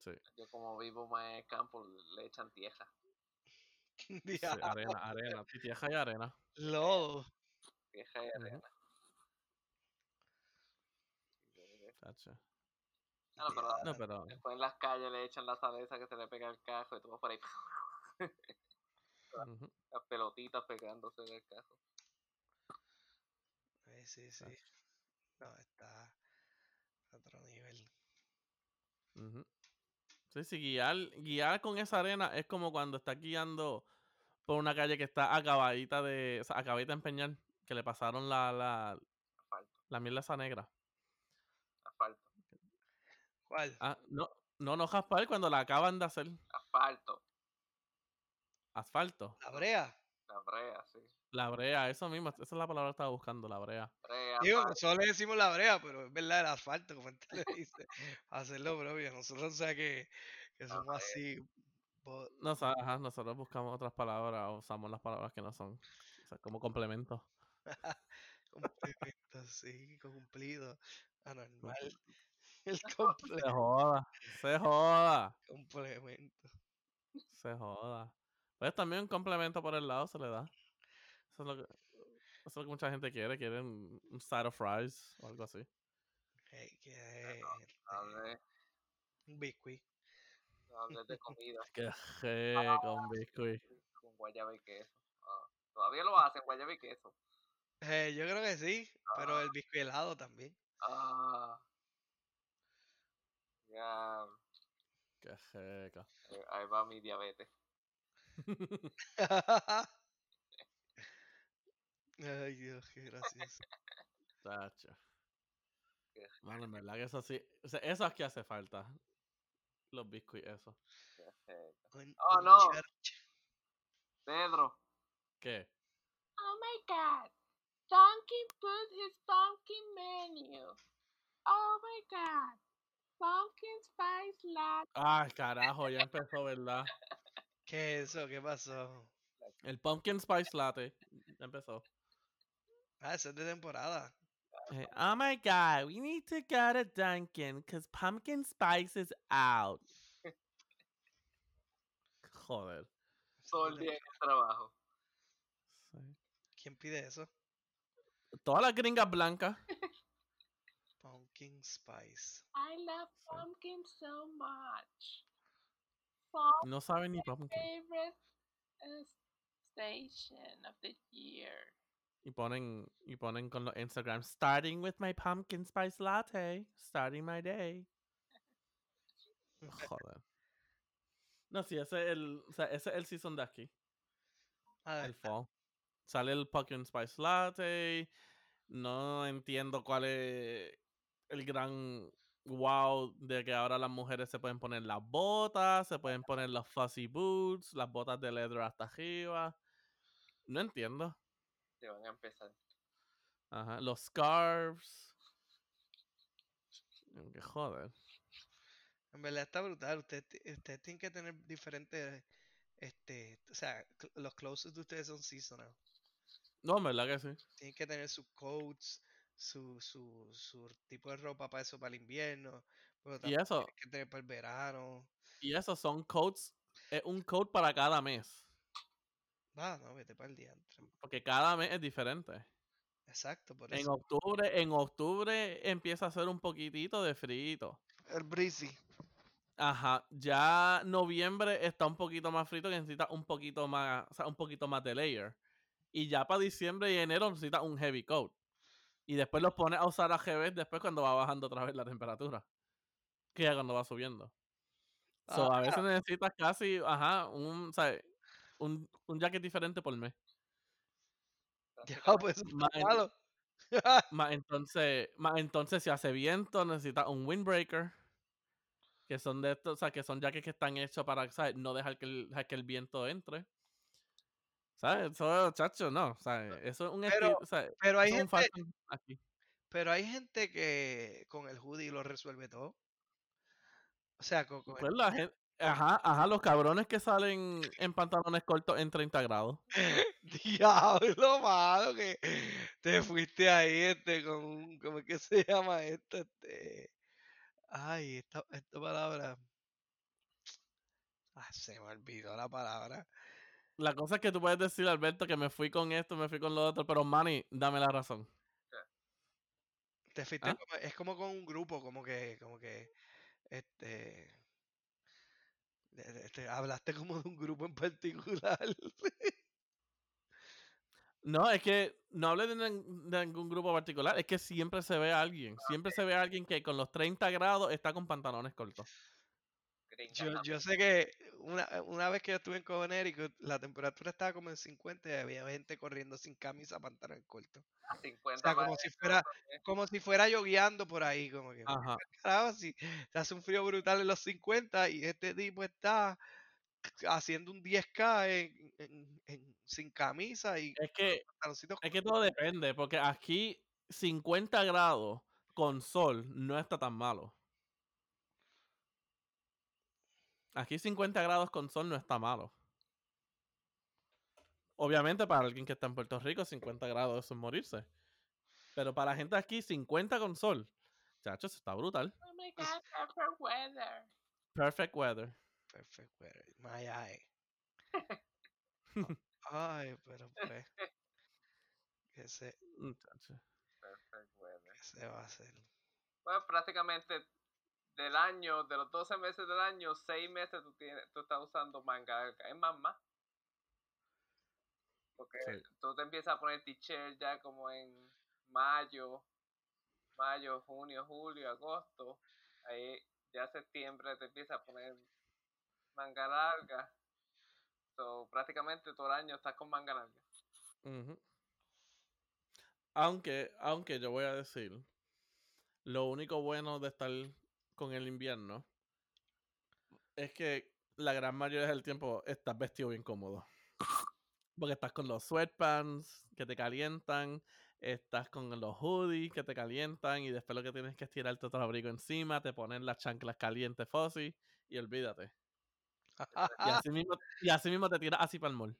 Sí. Yo como vivo más en el campo, le echan tierra. sí, Diablo, arena, arena. Sí, tierra y arena. lodo. Tierra y arena. chacho. No, pero No, pero. después en las calles le echan la sal esa que se le pega al cajo y todo por ahí. Las pelotitas pegándose del cajo. Ay, sí, sí. Chacho. No, está a otro nivel. Sí, sí, guiar, guiar con esa arena es como cuando estás guiando por una calle que está acabadita de. O sea, acabadita de empeñar, que le pasaron la, la, la mierda esa negra. Ah, no, no, no Jaspar cuando la acaban de hacer. Asfalto. Asfalto. La brea. La brea, sí. La brea, eso mismo, esa es la palabra que estaba buscando, la brea. Brea, Digo, nosotros le decimos la brea, pero es verdad el asfalto, como usted le dice. Hacerlo propio. Nosotros, o sea, que, que somos brea. así. No, ajá, nosotros buscamos otras palabras, usamos las palabras que no son. O sea, como complemento. Complemento, sí, cumplido. Anormal. El Se comple- joda, se joda, complemento. se joda. Pues también un complemento por el lado se le da. Eso es lo que, eso es lo que mucha gente quiere, quieren un side of fries o algo así. Hey, que un biscuit. hable de comida Que je, con biscuit. con guayaba y queso. Ah, todavía lo hacen, guayaba y queso. Eh, yo creo que sí, pero el biscuit helado también. Ah. Ya, Que jeca. eh, ahí va mi diabetes. Ay, Dios, qué gracioso. Tacho. Qué Mano, en verdad que eso sí. o sea, eso es que hace falta. Los biscuits, eso. Qué Oh, no. Pedro, ¿Qué? Oh my god. Duncan put his pumpkin menu. Oh my god. Pumpkin spice latte. Ay, carajo, ya empezó, ¿verdad? ¿Qué es eso? ¿Qué pasó? El pumpkin spice latte. Ya empezó. Ah, eso es de temporada. Eh, oh my god, we need to go to Dunkin' because pumpkin spice is out. Joder. Todo el día en el trabajo. Sí. ¿Quién pide eso? Todas las gringas blancas. Pumpkin spice. I love Sí. pumpkin so much. Fall No saben ni pumpkin. favorite uh, station of the year. Y ponen, y ponen con los Instagram, starting with my pumpkin spice latte, starting my day. Joder. No, sí, ese es el, o sea, ese es el season de aquí, Ah, el fall. Sale el pumpkin spice latte. No entiendo cuál es el gran wow de que ahora las mujeres se pueden poner las botas, se pueden poner los fuzzy boots, las botas de leather hasta arriba. No entiendo. Se van a empezar. Ajá, los scarves. Que joder. En verdad está brutal. Ustedes usted tienen que tener diferentes. Este, o sea, los clothes de ustedes son seasonal. No, en verdad que sí. Tienen que tener sus coats, su, su, su tipo de ropa para eso, para el invierno. Pero Y eso, tienen que tener para el verano. y eso son coats. Es un coat para cada mes. Ah, no, vete para el día. Porque cada mes es diferente. Exacto, por En eso. octubre, en octubre empieza a hacer un poquitito de frío. El breezy. Ajá. Ya noviembre está un poquito más frito que necesita un poquito más, o sea, un poquito más de layer. Y ya para diciembre y enero necesita un heavy coat. Y después los pones a usar a GB después cuando va bajando otra vez la temperatura. Que ya cuando va subiendo. So, Ah, a veces necesitas casi, ajá, un, ¿sabes? Un, un jacket diferente por mes. Ya, pues Más en- entonces, más entonces si hace viento, necesitas un windbreaker. Que son de estos, o sea, que son jackets que están hechos para, ¿sabes? No dejar que el, dejar que el viento entre. ¿Sabes? Eso, chacho, no. ¿sabes? Eso es un Pero-. Pero hay gente, aquí. pero hay gente que con el hoodie lo resuelve todo. O sea, con, con el- Pues la gente, ajá, ajá, los cabrones que salen en pantalones cortos en 30 grados. Diablo, malo, que te fuiste ahí, este, con un, ¿cómo es que se llama esto? Este, ay, esta, esta palabra. Ah, se me olvidó la palabra. La cosa es que tú puedes decir, Alberto, que me fui con esto, me fui con lo otro, pero Manny, dame la razón. Te fuiste ¿Ah? como- es como con un grupo, como que, como que, este, de- de- este, hablaste como de un grupo en particular. No, es que no hablé de, nin- de ningún grupo particular, es que siempre se ve a alguien, siempre se ve a alguien que con los 30 grados está con pantalones cortos. Yo, yo sé que una, una vez que yo estuve en Connecticut, la temperatura estaba como en 50 y había gente corriendo sin camisa, pantalón corto. A O 50 sea, como si fuera, como si fuera yogueando por ahí, como que, carajo, si se hace un frío brutal en los 50 y este tipo está haciendo un 10K en, en- en- sin camisa y Es que, es que todo depende, porque aquí 50 grados con sol no está tan malo. Aquí 50 grados con sol no está malo. Obviamente para alguien que está en Puerto Rico 50 grados eso es morirse. Pero para la gente aquí 50 con sol, chacho, eso está brutal. Oh my god, perfect weather. Perfect weather. Perfect weather, my eye. Ay, pero pues, ¿qué se, Muchacho. Perfect weather. qué se va a hacer? Bueno, prácticamente del año, de los 12 meses del año, 6 meses tú, tienes, tú estás usando manga larga. Es más, más. Porque Sí. tú te empiezas a poner t-shirt ya como en mayo, mayo, junio, julio, agosto. Ahí ya septiembre te empiezas a poner manga larga. So, prácticamente todo el año estás con manga larga. Ujú. Aunque, aunque yo voy a decir, lo único bueno de estar con el invierno es que la gran mayoría del tiempo estás vestido bien cómodo. Porque estás con los sweatpants que te calientan, estás con los hoodies que te calientan y después lo que tienes que es tirarte otro abrigo encima, te ponen las chanclas calientes fuzzy y olvídate. Y así mismo, y así mismo te tiras así para el mall.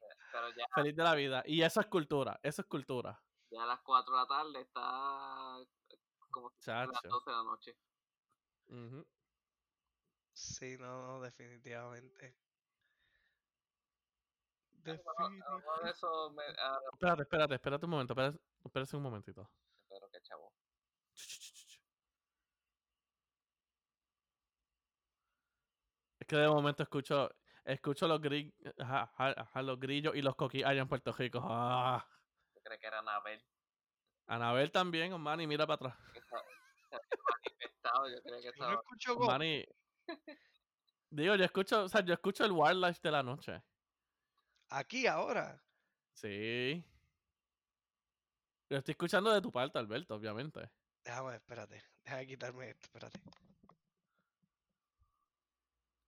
Ya, Feliz de la vida. Y eso es cultura, eso es cultura. ya a las 4 de la tarde está como si las Chacho. 12 de la noche. Ujú. Sí, no, no, definitivamente. Bueno, hablando de eso, me, ah, Espérate, espérate, espérate un momento, espérate, espérate un momentito. chavo. Es que de momento escucho, escucho los, gri- ajá, ajá, ajá, los grillos y los coquillos allá en Puerto Rico. Ah. Yo creo que era Anabel. Anabel también, Manny, mira para atrás. que está- se había yo creo que Yo no estaba. escucho go- Manny. Digo, yo escucho, o sea, yo escucho el wildlife de la noche. aquí ahora. Sí. Lo estoy escuchando de tu parte, Alberto, obviamente. Déjame, espérate. Déjame quitarme esto, espérate.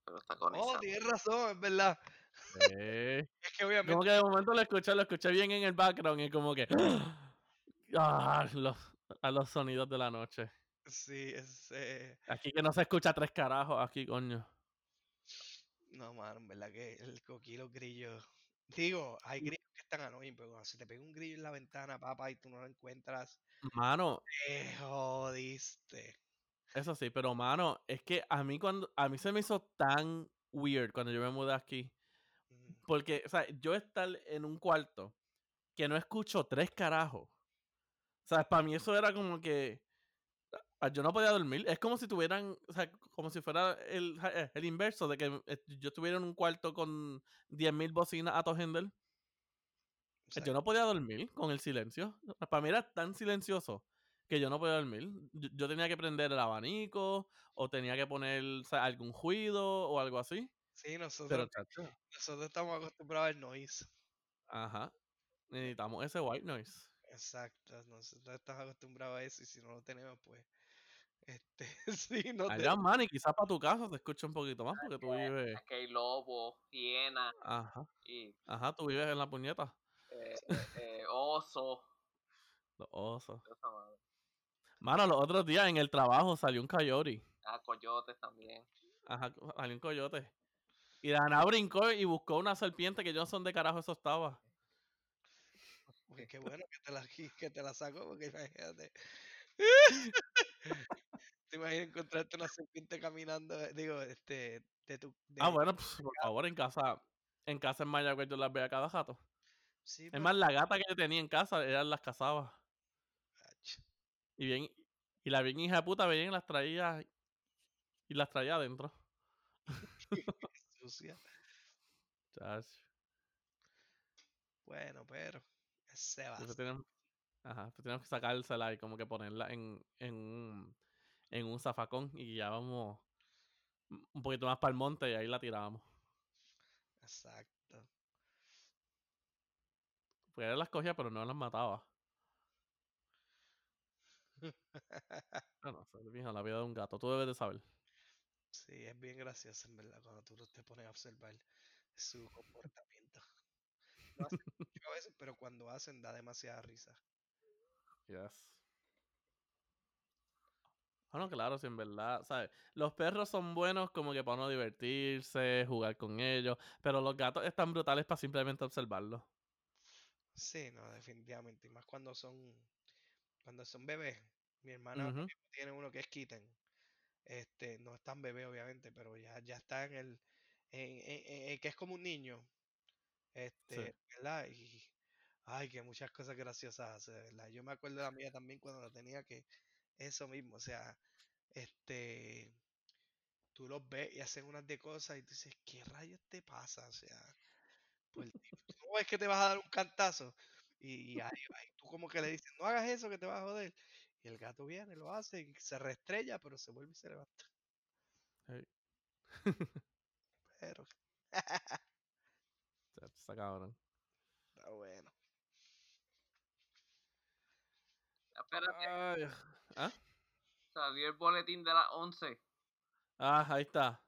Pero está Oh, tienes razón, es verdad. Sí. Es que obviamente Como que de momento lo escuché, lo escuché bien en el background y como que. Ah, los, a los sonidos de la noche. Sí, es eh, Aquí que no se escucha tres carajos, aquí, coño. no, mano, en verdad que el coquí, los grillos. Digo, hay Mm. grillos que están annoying, pero cuando se te pega un grillo en la ventana, papá, y tú no lo encuentras, Mano, te jodiste. eso sí, pero mano, es que a mí cuando. A mí se me hizo tan weird cuando yo me mudé aquí. Mm, Porque, o sea, yo estar en un cuarto que no escucho tres carajos. O sea, para mí eso era como que. Ah, Yo no podía dormir. Es como si tuvieran. O sea, como si fuera el, eh, el inverso de que eh, yo estuviera en un cuarto con 10.000 bocinas a todo Hendel. exacto. Yo no podía dormir con el silencio. Para mí era tan silencioso que yo no podía dormir. Yo, yo tenía que prender el abanico o tenía que poner o sea, algún ruido o algo así. Sí, nosotros, Pero, nosotros estamos acostumbrados al noise. ajá. Necesitamos ese white noise. Exacto, nosotros estamos acostumbrados a eso y si no lo tenemos, pues, este, sí, no te... Allá, man, y quizás para tu casa se escucha un poquito más porque tú vives. Aquí hay lobo, hiena Ajá, y ajá, tú vives en la puñeta. eh, eh, oso. Los osos. Mano, los otros días en el trabajo salió un coyote. Ah, coyotes también. Ajá, salió un coyote. Y Dana brincó y buscó una serpiente que yo no sé dónde carajo eso estaba. Pues qué bueno que te la, que te la sacó, porque imagínate. ¿Te imaginas encontrarte una serpiente caminando, eh, digo, este, de tu... Ah, bueno, pues, por favor, en casa, en casa en Mayagüez yo las veía cada jato. Sí, Es pero- más, la gata que yo tenía en casa, eran las cazaba. Ach, Y bien, y la bien hija de puta venía y las traía y las traía adentro. sucia. Bueno, pero Se va. Ajá, después tenemos que sacársela y como que ponerla en, en, un, en un zafacón y ya vamos un poquito más para el monte y ahí la tirábamos. Exacto. Pues las cogía, pero no las mataba. No, no, viejo, la vida de un gato. Tú debes de saber. Sí, es bien gracioso en verdad cuando tú te pones a observar su comportamiento. No hacen mucho a veces, pero cuando hacen da demasiada risa. Yes. Bueno, claro, si en verdad, ¿sabes? Los perros son buenos como que para uno divertirse, jugar con ellos, pero los gatos están brutales para simplemente observarlos. Sí, no, definitivamente. Y más cuando son cuando son bebés. Mi hermana tiene uno que es kitten. Este, no es tan bebé, obviamente, pero ya, ya está en el. En, en- en- en que es como un niño. Este, ¿verdad? Y. Ay, que muchas cosas graciosas hace, de ¿verdad? Yo me acuerdo de la mía también cuando la tenía que. Eso mismo, o sea, este. Tú los ves y hacen unas de cosas y tú dices, ¿qué rayos te pasa? O sea, tú no ves que te vas a dar un cantazo. Y, y ahí va, y tú como que le dices, no hagas eso que te vas a joder. Y el gato viene, lo hace y se reestrella, pero se vuelve y se levanta. Hey. Pero O sea, está cabrón. está bueno. Espérate, Ay, ¿Ah? salió el boletín de las 11. ah, ahí está.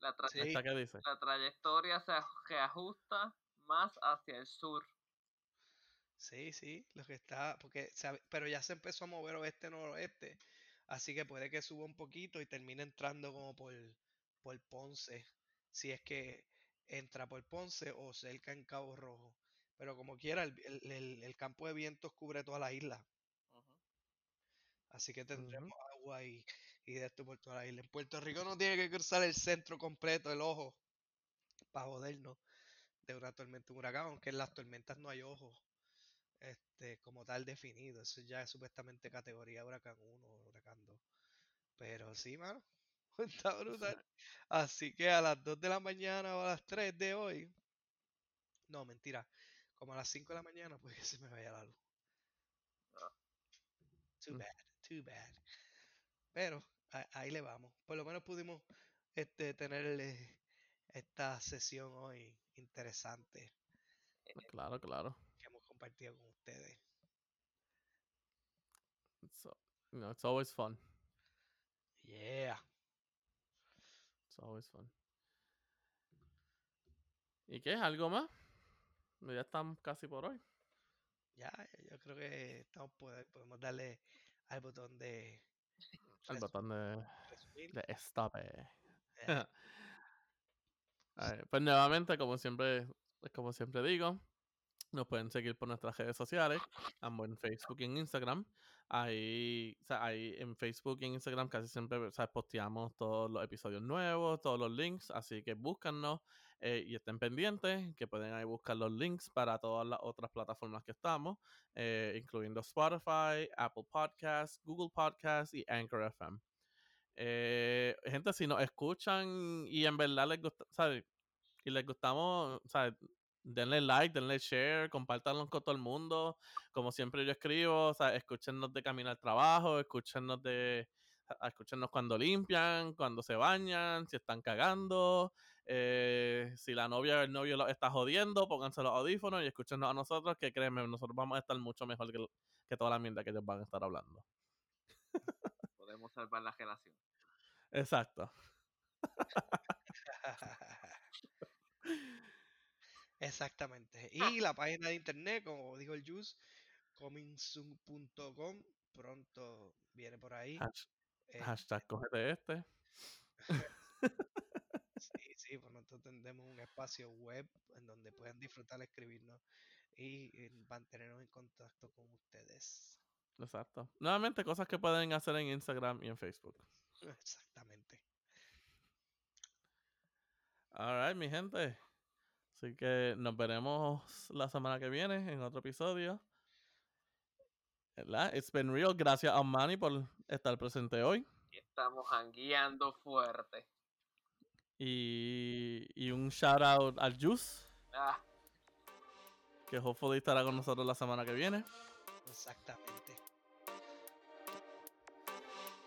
La, tra- Sí. Está, ¿qué dice? la trayectoria se reajusta más hacia el sur. Sí, sí, lo que está, porque, sabe- pero ya se empezó a mover oeste-noroeste, así que puede que suba un poquito y termine entrando como por, por Ponce, si es que entra por Ponce o cerca en Cabo Rojo. Pero como quiera, el, el- el- campo de vientos cubre toda la isla. Así que tendremos agua y, y de esto por toda la isla. En Puerto Rico no tiene que cruzar el centro completo, el ojo, para jodernos de una tormenta, un huracán, aunque en las tormentas no hay ojos este, como tal definido. Eso ya es supuestamente categoría huracán 1 o huracán 2. Pero sí, mano. Está brutal. Así que a las 2 de la mañana o a las 3 de hoy. No, mentira. Como a las 5 de la mañana, pues que se me vaya la luz. Ah. Too Mm. bad, too bad. Pero a- ahí le vamos. Por lo menos pudimos este, tener eh, esta sesión hoy interesante Claro, claro. que hemos compartido con ustedes. You know, it's always fun. Yeah. It's always fun. ¿Y qué? ¿Algo más? Ya estamos casi por hoy. Ya, yo creo que estamos podemos darle al botón de El resu- botón de, resumir. de stop. Alright, Pues nuevamente, como siempre, como siempre digo, nos pueden seguir por nuestras redes sociales, ambos en Facebook y en Instagram. Ahí, ahí en Facebook y en Instagram casi siempre o sea, posteamos todos los episodios nuevos, todos los links, así que búscanos eh, y estén pendientes, que pueden ahí buscar los links para todas las otras plataformas que estamos, eh, incluyendo Spotify, Apple Podcasts, Google Podcasts y Anchor FM. Eh, gente, si nos escuchan y en verdad les gusta, ¿sabes? Y les gustamos, ¿sabes? Denle like, denle share, compártanlo con todo el mundo. Como siempre yo escribo, o sea, escúchenos de camino al trabajo, escúchenos de escúchenos cuando limpian, cuando se bañan, si están cagando, eh, si la novia o el novio los está jodiendo, pónganse los audífonos y escúchenos a nosotros, que créeme, nosotros vamos a estar mucho mejor que, que toda la mierda que ellos van a estar hablando. Podemos salvar la relación. Exacto. Exactamente. Y la página de internet, como dijo el Juice, comingsoon.com, pronto viene por ahí. Hash- Eh, hashtag cógete este. sí, sí, pronto tendremos un espacio web en donde puedan disfrutar, escribirnos y, y mantenernos en contacto con ustedes. Exacto. Nuevamente, cosas que pueden hacer en Instagram y en Facebook. Exactamente. Alright, mi gente. Así que nos veremos la semana que viene en otro episodio. ¿Verdad? It's been real. Gracias a Manny por estar presente hoy. Estamos jangueando fuerte. Y, y un shout out al Juice, Ah, que que hopefully estará con nosotros la semana que viene. Exactamente.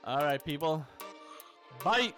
All right, people. Bye.